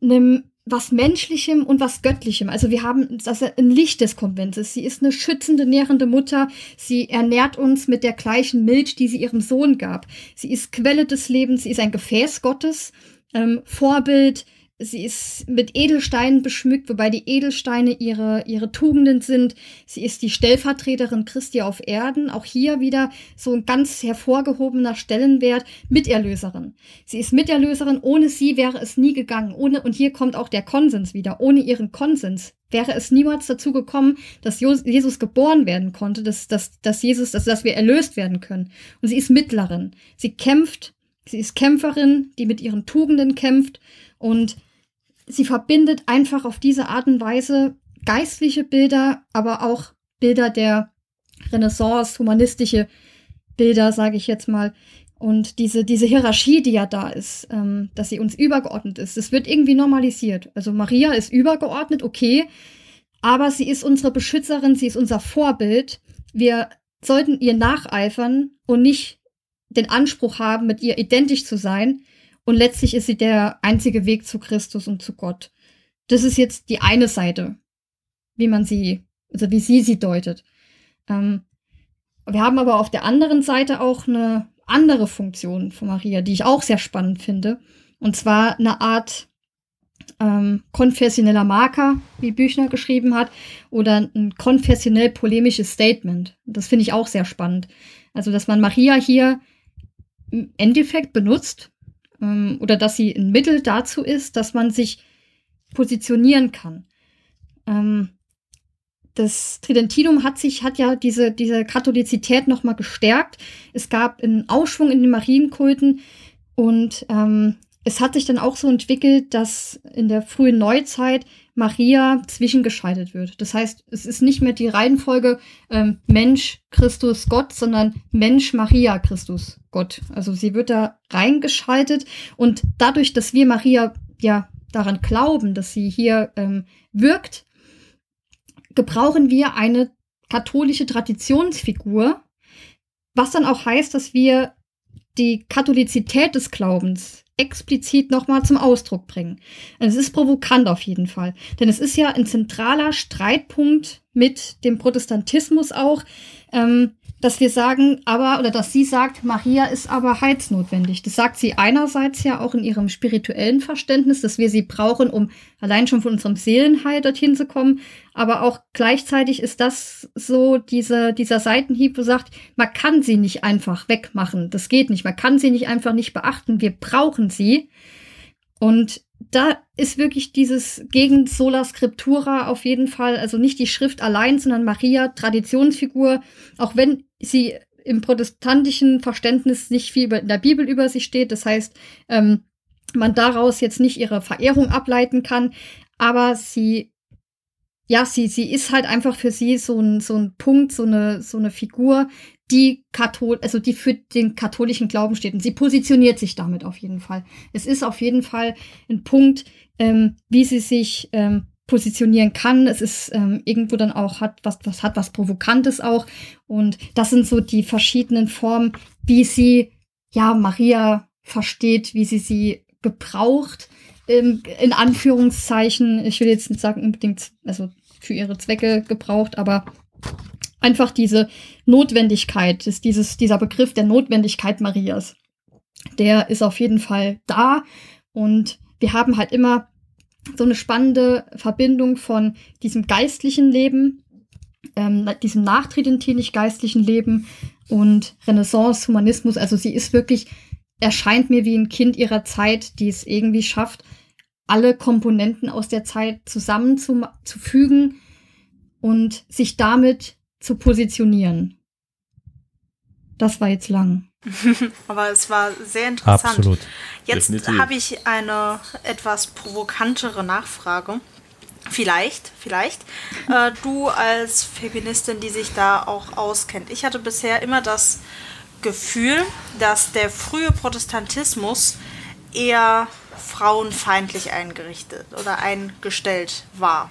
einem was Menschlichem und was Göttlichem. Also wir haben das ein Licht des Konventes. Sie ist eine schützende, nährende Mutter. Sie ernährt uns mit der gleichen Milch, die sie ihrem Sohn gab. Sie ist Quelle des Lebens. Sie ist ein Gefäß Gottes, ähm, Vorbild, Sie ist mit Edelsteinen beschmückt, wobei die Edelsteine ihre, ihre Tugenden sind. Sie ist die Stellvertreterin Christi auf Erden. Auch hier wieder so ein ganz hervorgehobener Stellenwert. Miterlöserin. Sie ist Miterlöserin. Ohne sie wäre es nie gegangen. Ohne, und hier kommt auch der Konsens wieder. Ohne ihren Konsens wäre es niemals dazu gekommen, dass Jesus geboren werden konnte, dass, dass, dass Jesus, dass, dass wir erlöst werden können. Und sie ist Mittlerin. Sie kämpft. Sie ist Kämpferin, die mit ihren Tugenden kämpft und sie verbindet einfach auf diese Art und Weise geistliche Bilder, aber auch Bilder der Renaissance, humanistische Bilder, sage ich jetzt mal. Und diese, diese Hierarchie, die ja da ist, ähm, dass sie uns übergeordnet ist, das wird irgendwie normalisiert. Also Maria ist übergeordnet, okay, aber sie ist unsere Beschützerin, sie ist unser Vorbild. Wir sollten ihr nacheifern und nicht den Anspruch haben, mit ihr identisch zu sein, und letztlich ist sie der einzige Weg zu Christus und zu Gott. Das ist jetzt die eine Seite, wie man sie also wie sie sie deutet. Ähm, wir haben aber auf der anderen Seite auch eine andere Funktion von Maria, die ich auch sehr spannend finde. Und zwar eine Art ähm, konfessioneller Marker, wie Büchner geschrieben hat, oder ein konfessionell polemisches Statement. Das finde ich auch sehr spannend. Also, dass man Maria hier im Endeffekt benutzt ähm, oder dass sie ein Mittel dazu ist, dass man sich positionieren kann. Ähm, das Tridentinum hat sich, hat ja diese, diese Katholizität nochmal gestärkt. Es gab einen Aufschwung in den Marienkulten und ähm, es hat sich dann auch so entwickelt, dass in der frühen Neuzeit Maria zwischengeschaltet wird. Das heißt, es ist nicht mehr die Reihenfolge ähm, Mensch, Christus, Gott, sondern Mensch, Maria, Christus, Gott. Also sie wird da reingeschaltet und dadurch, dass wir Maria ja daran glauben, dass sie hier ähm, wirkt, gebrauchen wir eine katholische Traditionsfigur, was dann auch heißt, dass wir die Katholizität des Glaubens explizit nochmal zum Ausdruck bringen. Es ist provokant auf jeden Fall, denn es ist ja ein zentraler Streitpunkt mit dem Protestantismus auch, ähm, dass wir sagen, aber, oder dass sie sagt, Maria ist aber heilsnotwendig. Das sagt sie einerseits ja auch in ihrem spirituellen Verständnis, dass wir sie brauchen, um allein schon von unserem Seelenheil dorthin zu kommen. Aber auch gleichzeitig ist das so diese, dieser Seitenhieb, wo sagt, man kann sie nicht einfach wegmachen. Das geht nicht. Man kann sie nicht einfach nicht beachten. Wir brauchen sie. Und da ist wirklich dieses gegen Sola Scriptura auf jeden Fall, also nicht die Schrift allein, sondern Maria, Traditionsfigur, auch wenn sie im protestantischen Verständnis nicht viel in der Bibel über sie steht. Das heißt, ähm, man daraus jetzt nicht ihre Verehrung ableiten kann, aber sie, ja, sie, sie ist halt einfach für sie so ein, so ein Punkt, so eine, so eine Figur, die Kathol also die für den katholischen Glauben steht. Und sie positioniert sich damit auf jeden Fall. Es ist auf jeden Fall ein Punkt, ähm, wie sie sich ähm, positionieren kann. Es ist ähm, irgendwo dann auch hat was, was hat was Provokantes auch. Und das sind so die verschiedenen Formen, wie sie ja Maria versteht, wie sie sie gebraucht. Ähm, in Anführungszeichen. Ich will jetzt nicht sagen unbedingt, also für ihre Zwecke gebraucht, aber einfach diese Notwendigkeit, ist dieses, dieser Begriff der Notwendigkeit Marias. Der ist auf jeden Fall da und wir haben halt immer so eine spannende Verbindung von diesem geistlichen Leben, ähm, diesem nachtridentinisch geistlichen Leben und Renaissance, Humanismus. Also sie ist wirklich, erscheint mir wie ein Kind ihrer Zeit, die es irgendwie schafft, alle Komponenten aus der Zeit zusammenzufügen und sich damit zu positionieren. Das war jetzt lang. [LAUGHS] Aber es war sehr interessant. Absolut. Jetzt habe ich eine etwas provokantere Nachfrage. Vielleicht, vielleicht. Äh, du als Feministin, die sich da auch auskennt. Ich hatte bisher immer das Gefühl, dass der frühe Protestantismus eher frauenfeindlich eingerichtet oder eingestellt war.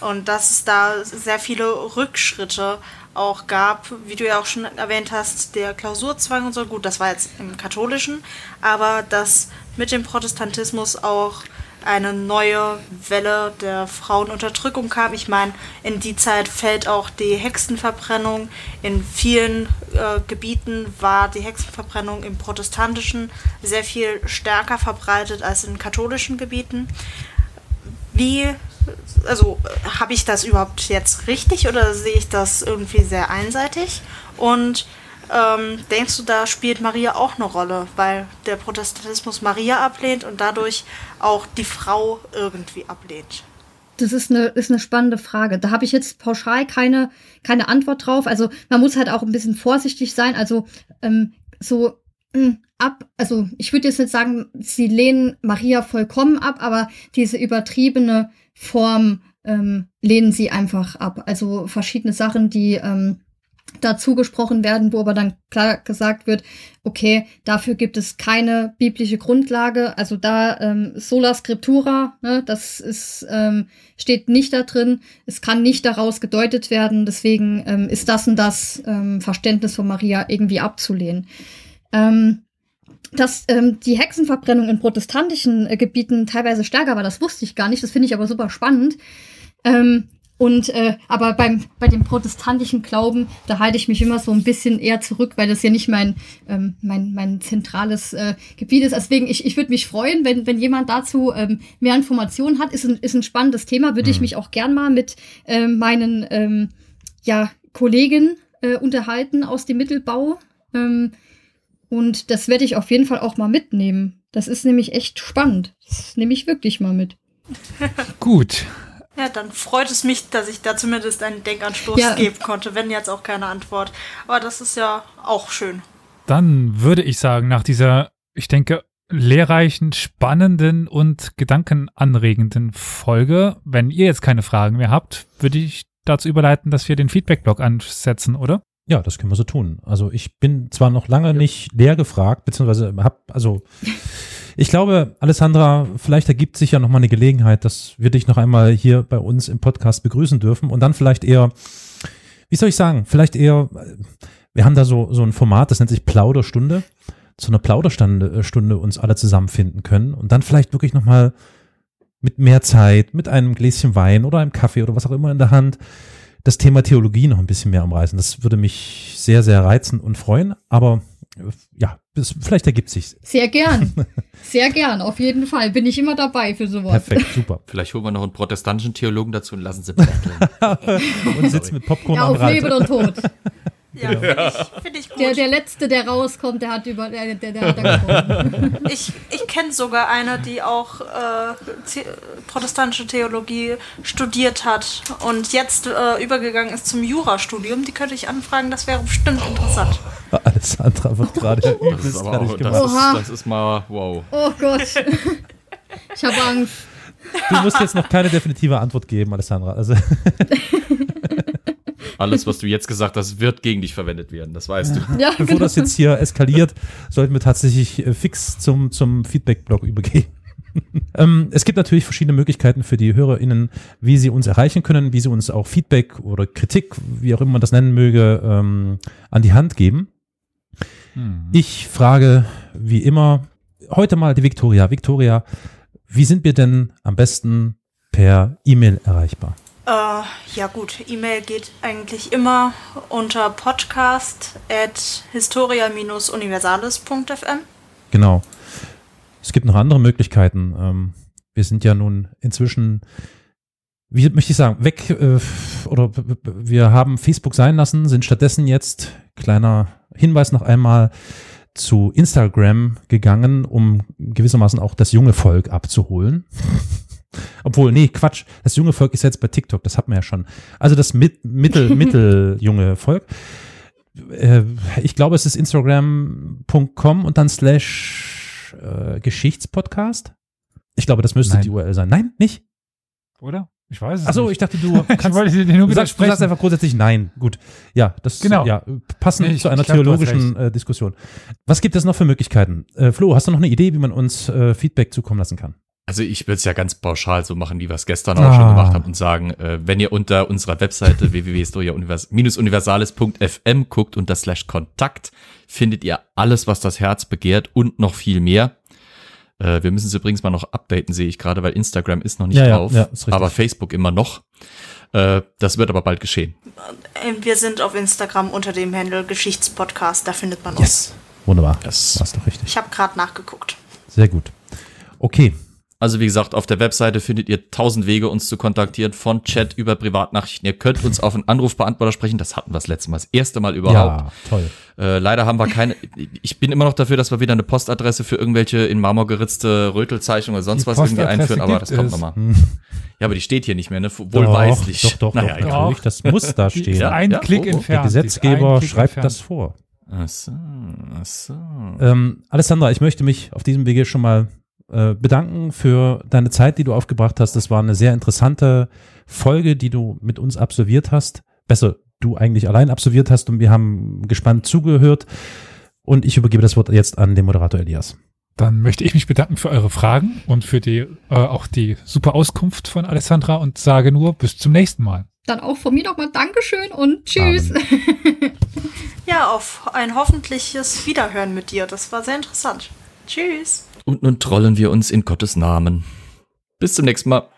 Und dass es da sehr viele Rückschritte auch gab, wie du ja auch schon erwähnt hast, der Klausurzwang und so. Gut, das war jetzt im Katholischen, aber dass mit dem Protestantismus auch eine neue Welle der Frauenunterdrückung kam. Ich meine, in die Zeit fällt auch die Hexenverbrennung. In vielen äh, Gebieten war die Hexenverbrennung im protestantischen sehr viel stärker verbreitet als in katholischen Gebieten. Wie also habe ich das überhaupt jetzt richtig oder sehe ich das irgendwie sehr einseitig? Und ähm, denkst du, da spielt Maria auch eine Rolle, weil der Protestantismus Maria ablehnt und dadurch auch die Frau irgendwie ablehnt? Das ist eine, ist eine spannende Frage. Da habe ich jetzt pauschal keine, keine Antwort drauf. Also man muss halt auch ein bisschen vorsichtig sein. Also ähm, so mh, hm, ab, also ich würde jetzt nicht sagen, sie lehnen Maria vollkommen ab, aber diese übertriebene Form ähm, lehnen sie einfach ab. Also verschiedene Sachen, die ähm, dazu gesprochen werden, wo aber dann klar gesagt wird, okay, dafür gibt es keine biblische Grundlage. Also da ähm, sola scriptura, ne, das ist ähm, steht nicht da drin. Es kann nicht daraus gedeutet werden. Deswegen ähm, ist das und das ähm, Verständnis von Maria irgendwie abzulehnen. Ähm, dass ähm, die Hexenverbrennung in protestantischen äh, Gebieten teilweise stärker war, das wusste ich gar nicht. Das finde ich aber super spannend. Ähm, Und äh, aber beim bei dem protestantischen Glauben, da halte ich mich immer so ein bisschen eher zurück, weil das ja nicht mein ähm, mein mein zentrales äh, Gebiet ist. Deswegen ich ich würde mich freuen, wenn wenn jemand dazu ähm, mehr Informationen hat. Ist ein ist ein spannendes Thema. Würde mhm. ich mich auch gern mal mit ähm, meinen ähm, ja Kollegen äh, unterhalten aus dem Mittelbau. Ähm, und das werde ich auf jeden Fall auch mal mitnehmen. Das ist nämlich echt spannend. Das nehme ich wirklich mal mit. [LAUGHS] Gut. Ja, dann freut es mich, dass ich da zumindest einen Denkanstoß ja. geben konnte, wenn jetzt auch keine Antwort. Aber das ist ja auch schön. Dann würde ich sagen, nach dieser, ich denke, lehrreichen, spannenden und gedankenanregenden Folge, wenn ihr jetzt keine Fragen mehr habt, würde ich dazu überleiten, dass wir den Feedback-Blog ansetzen, oder? Ja, das können wir so tun. Also ich bin zwar noch lange nicht leer gefragt, beziehungsweise hab, also [LAUGHS] ich glaube, Alessandra, vielleicht ergibt sich ja noch mal eine Gelegenheit, dass wir dich noch einmal hier bei uns im Podcast begrüßen dürfen und dann vielleicht eher, wie soll ich sagen, vielleicht eher, wir haben da so, so ein Format, das nennt sich Plauderstunde, zu einer Plauderstunde Stunde uns alle zusammenfinden können und dann vielleicht wirklich noch mal mit mehr Zeit, mit einem Gläschen Wein oder einem Kaffee oder was auch immer in der Hand, das Thema Theologie noch ein bisschen mehr umreißen. Das würde mich sehr, sehr reizen und freuen. Aber ja, das, vielleicht ergibt sich. Sehr gern. [LAUGHS] Sehr gern, auf jeden Fall. Bin ich immer dabei für sowas. Perfekt, [LAUGHS] super. Vielleicht holen wir noch einen protestantischen Theologen dazu und lassen sie betteln. [LAUGHS] und sitzen mit Popcorn ja, am auf Leben und Tod. Ja, genau. finde ich, find ich, gut. Der, der Letzte, der rauskommt, der hat über, der, der, der hat. Ich, ich kenne sogar eine, die auch äh, The protestantische Theologie studiert hat und jetzt äh, übergegangen ist zum Jurastudium. Die könnte ich anfragen, das wäre bestimmt interessant. Alessandra wird gerade [LAUGHS] übelst fertig gemacht. Das ist, das ist mal wow. Oh Gott. Ich habe Angst. Du musst jetzt noch keine definitive Antwort geben, Alessandra. Also [LAUGHS] Alles, was du jetzt gesagt hast, wird gegen dich verwendet werden, das weißt ja. du. Ja, Bevor genau. das jetzt hier eskaliert, sollten wir tatsächlich äh, fix zum, zum Feedback-Blog übergehen. [LAUGHS] ähm, es gibt natürlich verschiedene Möglichkeiten für die HörerInnen, wie sie uns erreichen können, wie sie uns auch Feedback oder Kritik, wie auch immer man das nennen möge, ähm, an die Hand geben. Hm. Ich frage wie immer heute mal die Victoria. Victoria, wie sind wir denn am besten per E-Mail erreichbar? Äh, ja gut, E-Mail geht eigentlich immer unter podcast at historia-universales.fm. Genau. Es gibt noch andere Möglichkeiten. Ähm, wir sind ja nun inzwischen, wie möchte ich sagen, weg äh, oder wir haben Facebook sein lassen, sind stattdessen jetzt, kleiner Hinweis noch einmal, zu Instagram gegangen, um gewissermaßen auch das junge Volk abzuholen. Obwohl, nee, Quatsch. Das junge Volk ist jetzt bei TikTok, das hat man ja schon. Also das mit, mittel, [LAUGHS] mitteljunge Volk. Äh, ich glaube, es ist instagram.com und dann slash äh, Geschichtspodcast. Ich glaube, das müsste Nein. die URL sein. Nein, nicht? Oder? Ich weiß es Achso, nicht. ich dachte, du [LAUGHS] kannst, wollte dir nur du, sagst, du sagst einfach grundsätzlich nein. Gut. Ja, das genau. ja, passend ich, zu einer glaub, theologischen äh, Diskussion. Was gibt es noch für Möglichkeiten? Äh, Flo, hast du noch eine Idee, wie man uns äh, Feedback zukommen lassen kann? Also ich würde es ja ganz pauschal so machen, wie wir es gestern auch ah. schon gemacht haben und sagen, äh, wenn ihr unter unserer Webseite [LAUGHS] www.historia-universales.fm guckt und das slash Kontakt, findet ihr alles, was das Herz begehrt und noch viel mehr. Äh, wir müssen es übrigens mal noch updaten, sehe ich gerade, weil Instagram ist noch nicht ja, drauf, ja, ja, aber Facebook immer noch. Äh, das wird aber bald geschehen. Äh, wir sind auf Instagram unter dem Handle Geschichtspodcast, da findet man yes. uns. Wunderbar. Das war's doch richtig. Ich habe gerade nachgeguckt. Sehr gut. Okay, also wie gesagt, auf der Webseite findet ihr tausend Wege, uns zu kontaktieren, von Chat über Privatnachrichten. Ihr könnt uns auf einen Anrufbeantworter sprechen. Das hatten wir das letzte Mal, das erste Mal überhaupt. Ja, toll. Äh, leider haben wir keine. Ich bin immer noch dafür, dass wir wieder eine Postadresse für irgendwelche in Marmor geritzte Rötelzeichnungen oder sonst die was irgendwie einführen, aber das kommt nochmal. Hm. Ja, aber die steht hier nicht mehr, ne? Wohlweislich. Doch, doch, doch, naja, doch, natürlich. Das muss da stehen. Ja, ein ja, Klick oh, oh. entfernt. Der Gesetzgeber schreibt entfernt. das vor. Ach so, ach so. Ähm, Alessandra, ich möchte mich auf diesem Wege schon mal äh, bedanken für deine Zeit, die du aufgebracht hast. Das war eine sehr interessante Folge, die du mit uns absolviert hast. Besser, du eigentlich allein absolviert hast und wir haben gespannt zugehört. Und ich übergebe das Wort jetzt an den Moderator Elias. Dann möchte ich mich bedanken für eure Fragen und für die äh, auch die super Auskunft von Alessandra und sage nur bis zum nächsten Mal. Dann auch von mir nochmal Dankeschön und tschüss. [LAUGHS] ja, auf ein hoffentliches Wiederhören mit dir. Das war sehr interessant. Tschüss. Und nun trollen wir uns in Gottes Namen. Bis zum nächsten Mal.